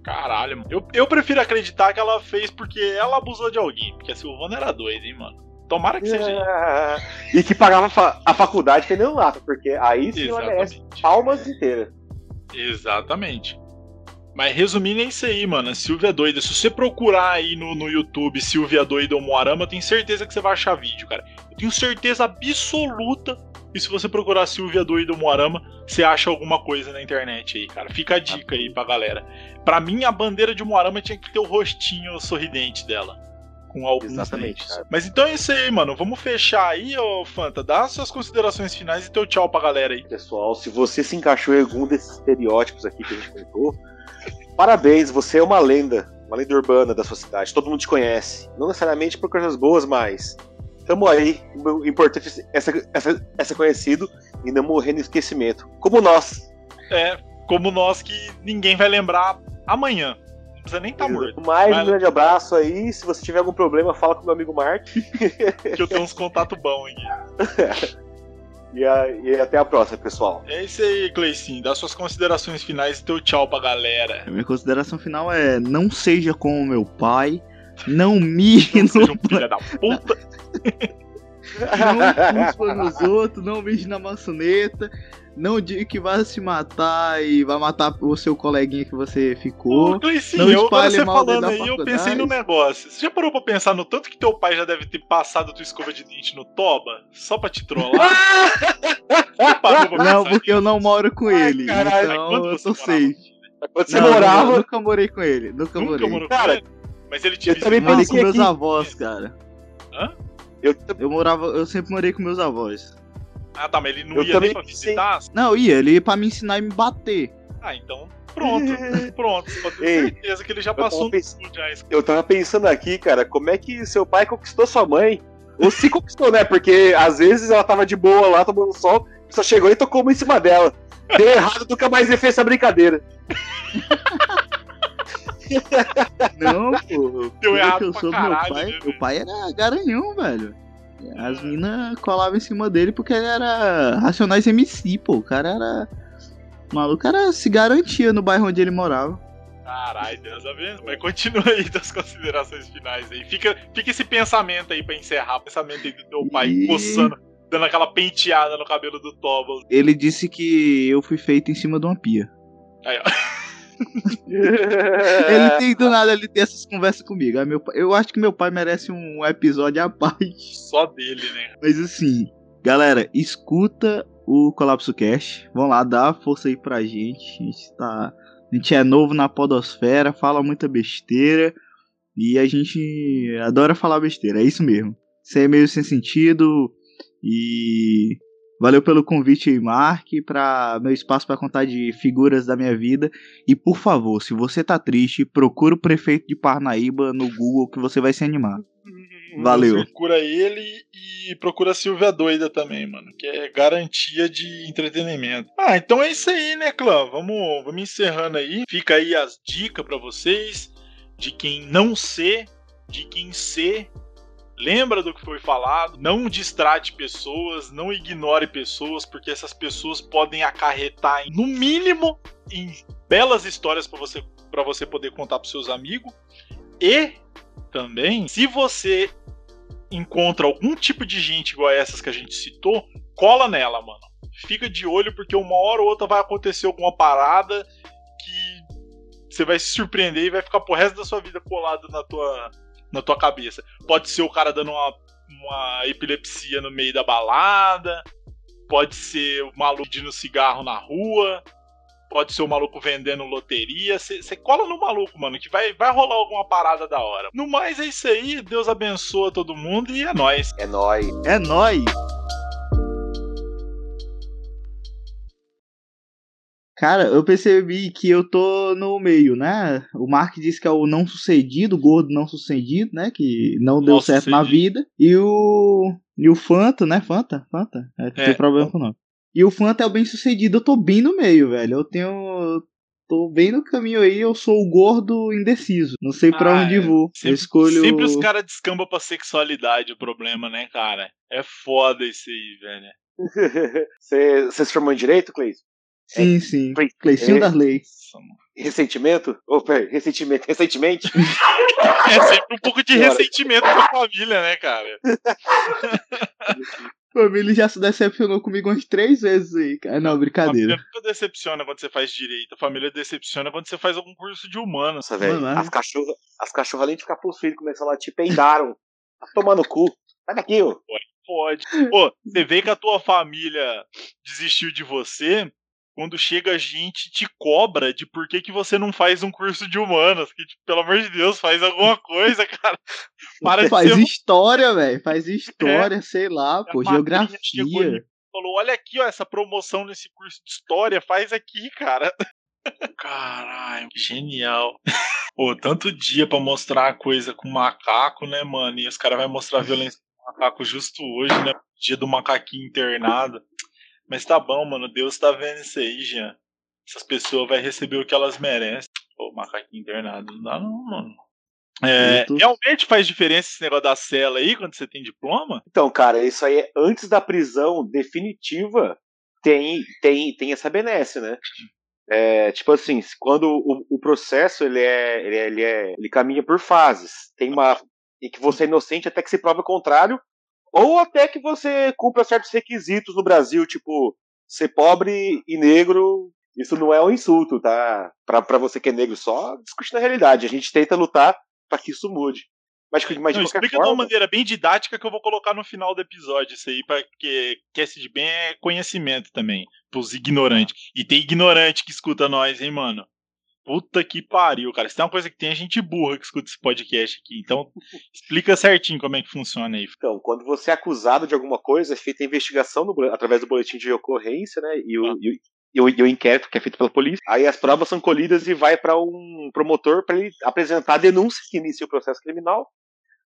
Caralho, mano. Eu, eu prefiro acreditar que ela fez porque ela abusou de alguém. Porque a Silvana era doida, hein, mano. Tomara que seja Ah, e que pagava a faculdade vendendo lata, porque aí sim ela merece Exatamente. palmas inteiras. Exatamente. Mas resumindo é isso aí, mano. Silvia Doida. Se você procurar aí no, no YouTube Silvia Doida ou Moarama, eu tenho certeza que você vai achar vídeo, cara. Eu tenho certeza absoluta que se você procurar Silvia Doida ou Moarama, você acha alguma coisa na internet aí, cara. Fica a dica aí pra galera. Pra mim, a bandeira de Moarama tinha que ter o rostinho sorridente dela. Com alguns Exatamente. Mas então é isso aí, mano. Vamos fechar aí, ô Fanta. Dá suas considerações finais e teu tchau pra galera aí. Pessoal, se você se encaixou em algum desses estereótipos aqui que a gente contou, parabéns, você é uma lenda, uma lenda urbana da sua cidade. Todo mundo te conhece. Não necessariamente por coisas boas, mas tamo aí. O importante é ser, é ser- é ser conhecido e não morrer no esquecimento. Como nós. É, como nós que ninguém vai lembrar amanhã. Precisa nem estar tá morto. Mais um grande abraço aí. Se você tiver algum problema, fala com meu amigo Mark. Que eu tenho uns contatos bons aqui. E, a- e até a próxima, pessoal. É isso aí, Cleicinho. Dá suas considerações finais e teu tchau pra galera. A minha consideração final é: não seja como meu pai, não mire Não seja no um filho da puta. não cuspa nos outros, não mire na maçaneta, não diga que vai se matar e vai matar o seu coleguinha que você ficou. Ô, Cleicinho, não eu, espalhe você mal falando aí, eu faculdade. pensei no negócio. Você já parou pra pensar no tanto que teu pai já deve ter passado tua escova de dente no toba? Só pra te trollar? Não, porque eu não moro com Ai, ele, caralho, então eu tô safe. Quando você Não, morava, não, nunca morei com ele, nunca, Nunca morei. Cara, com ele? Mas ele te eu também pensei com meus aqui- avós, cara. eu, Eu morava, eu sempre morei com meus avós. Ah, tá, mas ele não Eu ia também nem pra visitar? Não, ia, ele ia pra me ensinar e me bater. Ah, então pronto. Pronto, você pode ter Ei, certeza que ele já passou no pensando- sul já. eu tava pensando aqui, cara, como é que seu pai conquistou sua mãe? Ou se conquistou, né? Porque às vezes ela tava de boa lá, tomando sol, só chegou e tocou uma em cima dela. Deu errado, nunca mais ele fez essa brincadeira. Não, pô. Deu errado que eu pra soube, meu caralho, pai, né, meu pai era garanhão, velho. As minas colavam em cima dele porque ele era Racionais MC, pô. O cara era. O maluco era, se garantia no bairro onde ele morava. Caralho, Deus abençoe. Mas continua aí das considerações finais aí. Fica, fica esse pensamento aí pra encerrar. O pensamento aí do teu pai E- coçando, dando aquela penteada no cabelo do Tobal. Ele disse que eu fui feito em cima de uma pia. Aí, ó. Ele tem do nada, ele tem essas conversas comigo. Aí meu eu acho que meu pai merece um episódio à parte. Só dele, né? Mas assim, galera, escuta o Colapso Cast. Vão lá, dá força aí pra gente. A gente tá. A gente é novo na podosfera, fala muita besteira. E a gente adora falar besteira, é isso mesmo. Isso é meio sem sentido. E valeu pelo convite Mark, para meu espaço para contar de figuras da minha vida. E por favor, se você tá triste, procura o prefeito de Parnaíba no Google que você vai se animar. Valeu. Procura ele e procura a Silvia Doida também, mano. Que é garantia de entretenimento. Ah, então é isso aí, né, clã? Vamos, vamos encerrando aí. Fica aí as dicas pra vocês de quem não ser, de quem ser. Lembra do que foi falado, não distrate pessoas, não ignore pessoas, porque essas pessoas podem acarretar, no mínimo, em belas histórias pra você, pra você poder contar pros seus amigos. E também, se você encontra algum tipo de gente igual a essas que a gente citou, cola nela, mano. Fica de olho porque uma hora ou outra vai acontecer alguma parada que você vai se surpreender e vai ficar pro resto da sua vida colado na tua, na tua cabeça. Pode ser o cara dando uma, uma epilepsia no meio da balada, pode ser o maluco pedindo cigarro na rua, pode ser o maluco vendendo loteria. Você cola no maluco, mano, que vai, vai rolar alguma parada da hora. No mais é isso aí. Deus abençoa todo mundo e é nóis. É nóis. É nóis! Cara, eu percebi que eu tô no meio, né? O Mark disse que é o não sucedido, o gordo não sucedido, né? Que não deu Mal certo na vida. E o. E o Fanta, né? Fanta? Fanta? É, não É. tem problema com o nome. E o Fanta é o bem sucedido. Eu tô bem no meio, velho. Eu tenho. Tô bem no caminho aí, eu sou o gordo indeciso. Não sei pra Ah, onde é. vou. eu Sempre, escolho. sempre os caras descambam pra sexualidade o problema, né, cara? É foda isso aí, velho. Você se formou em direito, Cleis? Sim, sim. Cle- Cleicinho é. das leis. Ressentimento? Ô, peraí, ressentimento, recentemente? É sempre um pouco de ressentimento da família, né, cara? Família já se decepcionou comigo umas três vezes aí, cara. Não, A brincadeira. família nunca decepciona quando você faz direito. A família decepciona quando você faz algum curso de humanos. Nossa, velho, Mano, as cachorras, as cachorras, além de ficar possuídas, começam a latir, peidaram. Tá tomando cu. Sai daqui, ô. Pode. Pô, você vê que a tua família desistiu de você quando chega gente te cobra de por que, que você não faz um curso de humanas. Que, tipo, pelo amor de Deus, faz alguma coisa, cara. Para Faz ser história, velho. Faz história, sei lá, pô. chegou Geografia. Falou, olha aqui, ó, essa promoção nesse curso de história, faz aqui, cara. Caralho, genial. Pô, tanto dia pra mostrar a coisa com macaco, né, mano? E os caras vão mostrar a violência do macaco justo hoje, né? Dia do macaquinho internado. Mas tá bom, mano. Deus tá vendo isso aí, Jean. Essas pessoas vão receber o que elas merecem. Pô, macaquinho internado. Não dá não, mano. É, tô- Realmente faz diferença esse negócio da cela aí quando você tem diploma? Então, cara, isso aí é antes da prisão definitiva. Tem, tem, tem essa benesse, né? É, tipo assim, quando o, o processo ele é, ele é, ele é, ele caminha por fases. Tem uma e que você é inocente até que se prove o contrário, ou até que você cumpra certos requisitos no Brasil, tipo ser pobre e negro. Isso não é um insulto, tá? Pra, pra você que é negro, só discutindo a realidade. A gente tenta lutar pra que isso mude. Mas, mas de Não, qualquer explica de forma, uma maneira bem didática que eu vou colocar no final do episódio isso aí, porque cast de bem é conhecimento também, pros ignorantes. E tem ignorante que escuta nós, hein, mano? Puta que pariu, cara. Se tem uma coisa que tem, é gente burra que escuta esse podcast aqui. Então, explica certinho como é que funciona aí. Então, quando você é acusado de alguma coisa, é feita a investigação no através do boletim de ocorrência, né? E o, Ah. e, e o- e o inquérito que é feito pela polícia. Aí as provas são colhidas e vai para um promotor para ele apresentar a denúncia que inicia o processo criminal.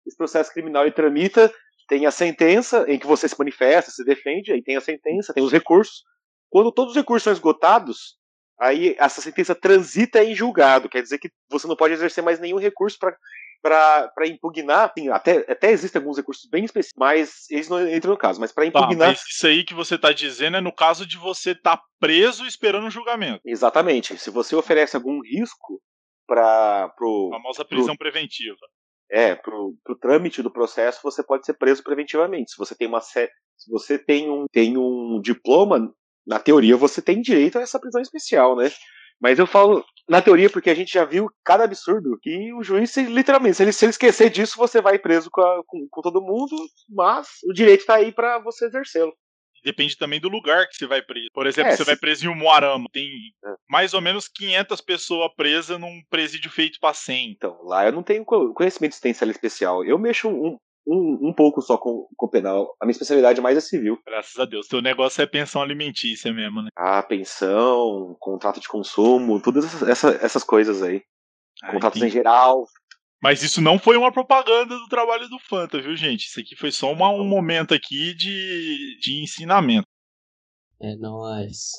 Esse processo criminal ele tramita, tem a sentença em que você se manifesta, se defende, aí tem a sentença, tem os recursos. Quando todos os recursos são esgotados, aí essa sentença transita em julgado, quer dizer que você não pode exercer mais nenhum recurso para para impugnar, até, até existem alguns recursos bem específicos, mas eles não entram no caso, mas para Tá, impugnar. mas isso aí que você tá dizendo é no caso de você estar tá preso esperando um julgamento. Exatamente. Se você oferece algum risco para pro A famosa prisão preventiva. é pro, pro trâmite do processo você pode ser preso preventivamente. Se você tem uma se você tem um tem um diploma, na teoria você tem direito a essa prisão especial, né? Mas eu falo na teoria porque a gente já viu cada absurdo que o juiz literalmente se ele, se ele esquecer disso você vai preso com, a- com, com todo mundo, mas o direito tá aí para você exercê-lo. Depende também do lugar que você vai preso. Por exemplo, É, você se- vai preso em Umuarama. Tem É. mais ou menos 500 pessoas presas num presídio feito pra 100. Então, lá eu não tenho co- conhecimento existencial especial. Eu mexo um, um, um pouco só com, com penal. A minha especialidade mais é civil. Graças a Deus. Teu negócio é pensão alimentícia mesmo, né? A pensão, contrato de consumo, todas essas, essa- essas coisas aí. Ah, Contratos em entendi. geral. Mas isso não foi uma propaganda do trabalho do Fanta, viu, gente? Isso aqui foi só uma- um momento aqui de, de ensinamento. É nóis.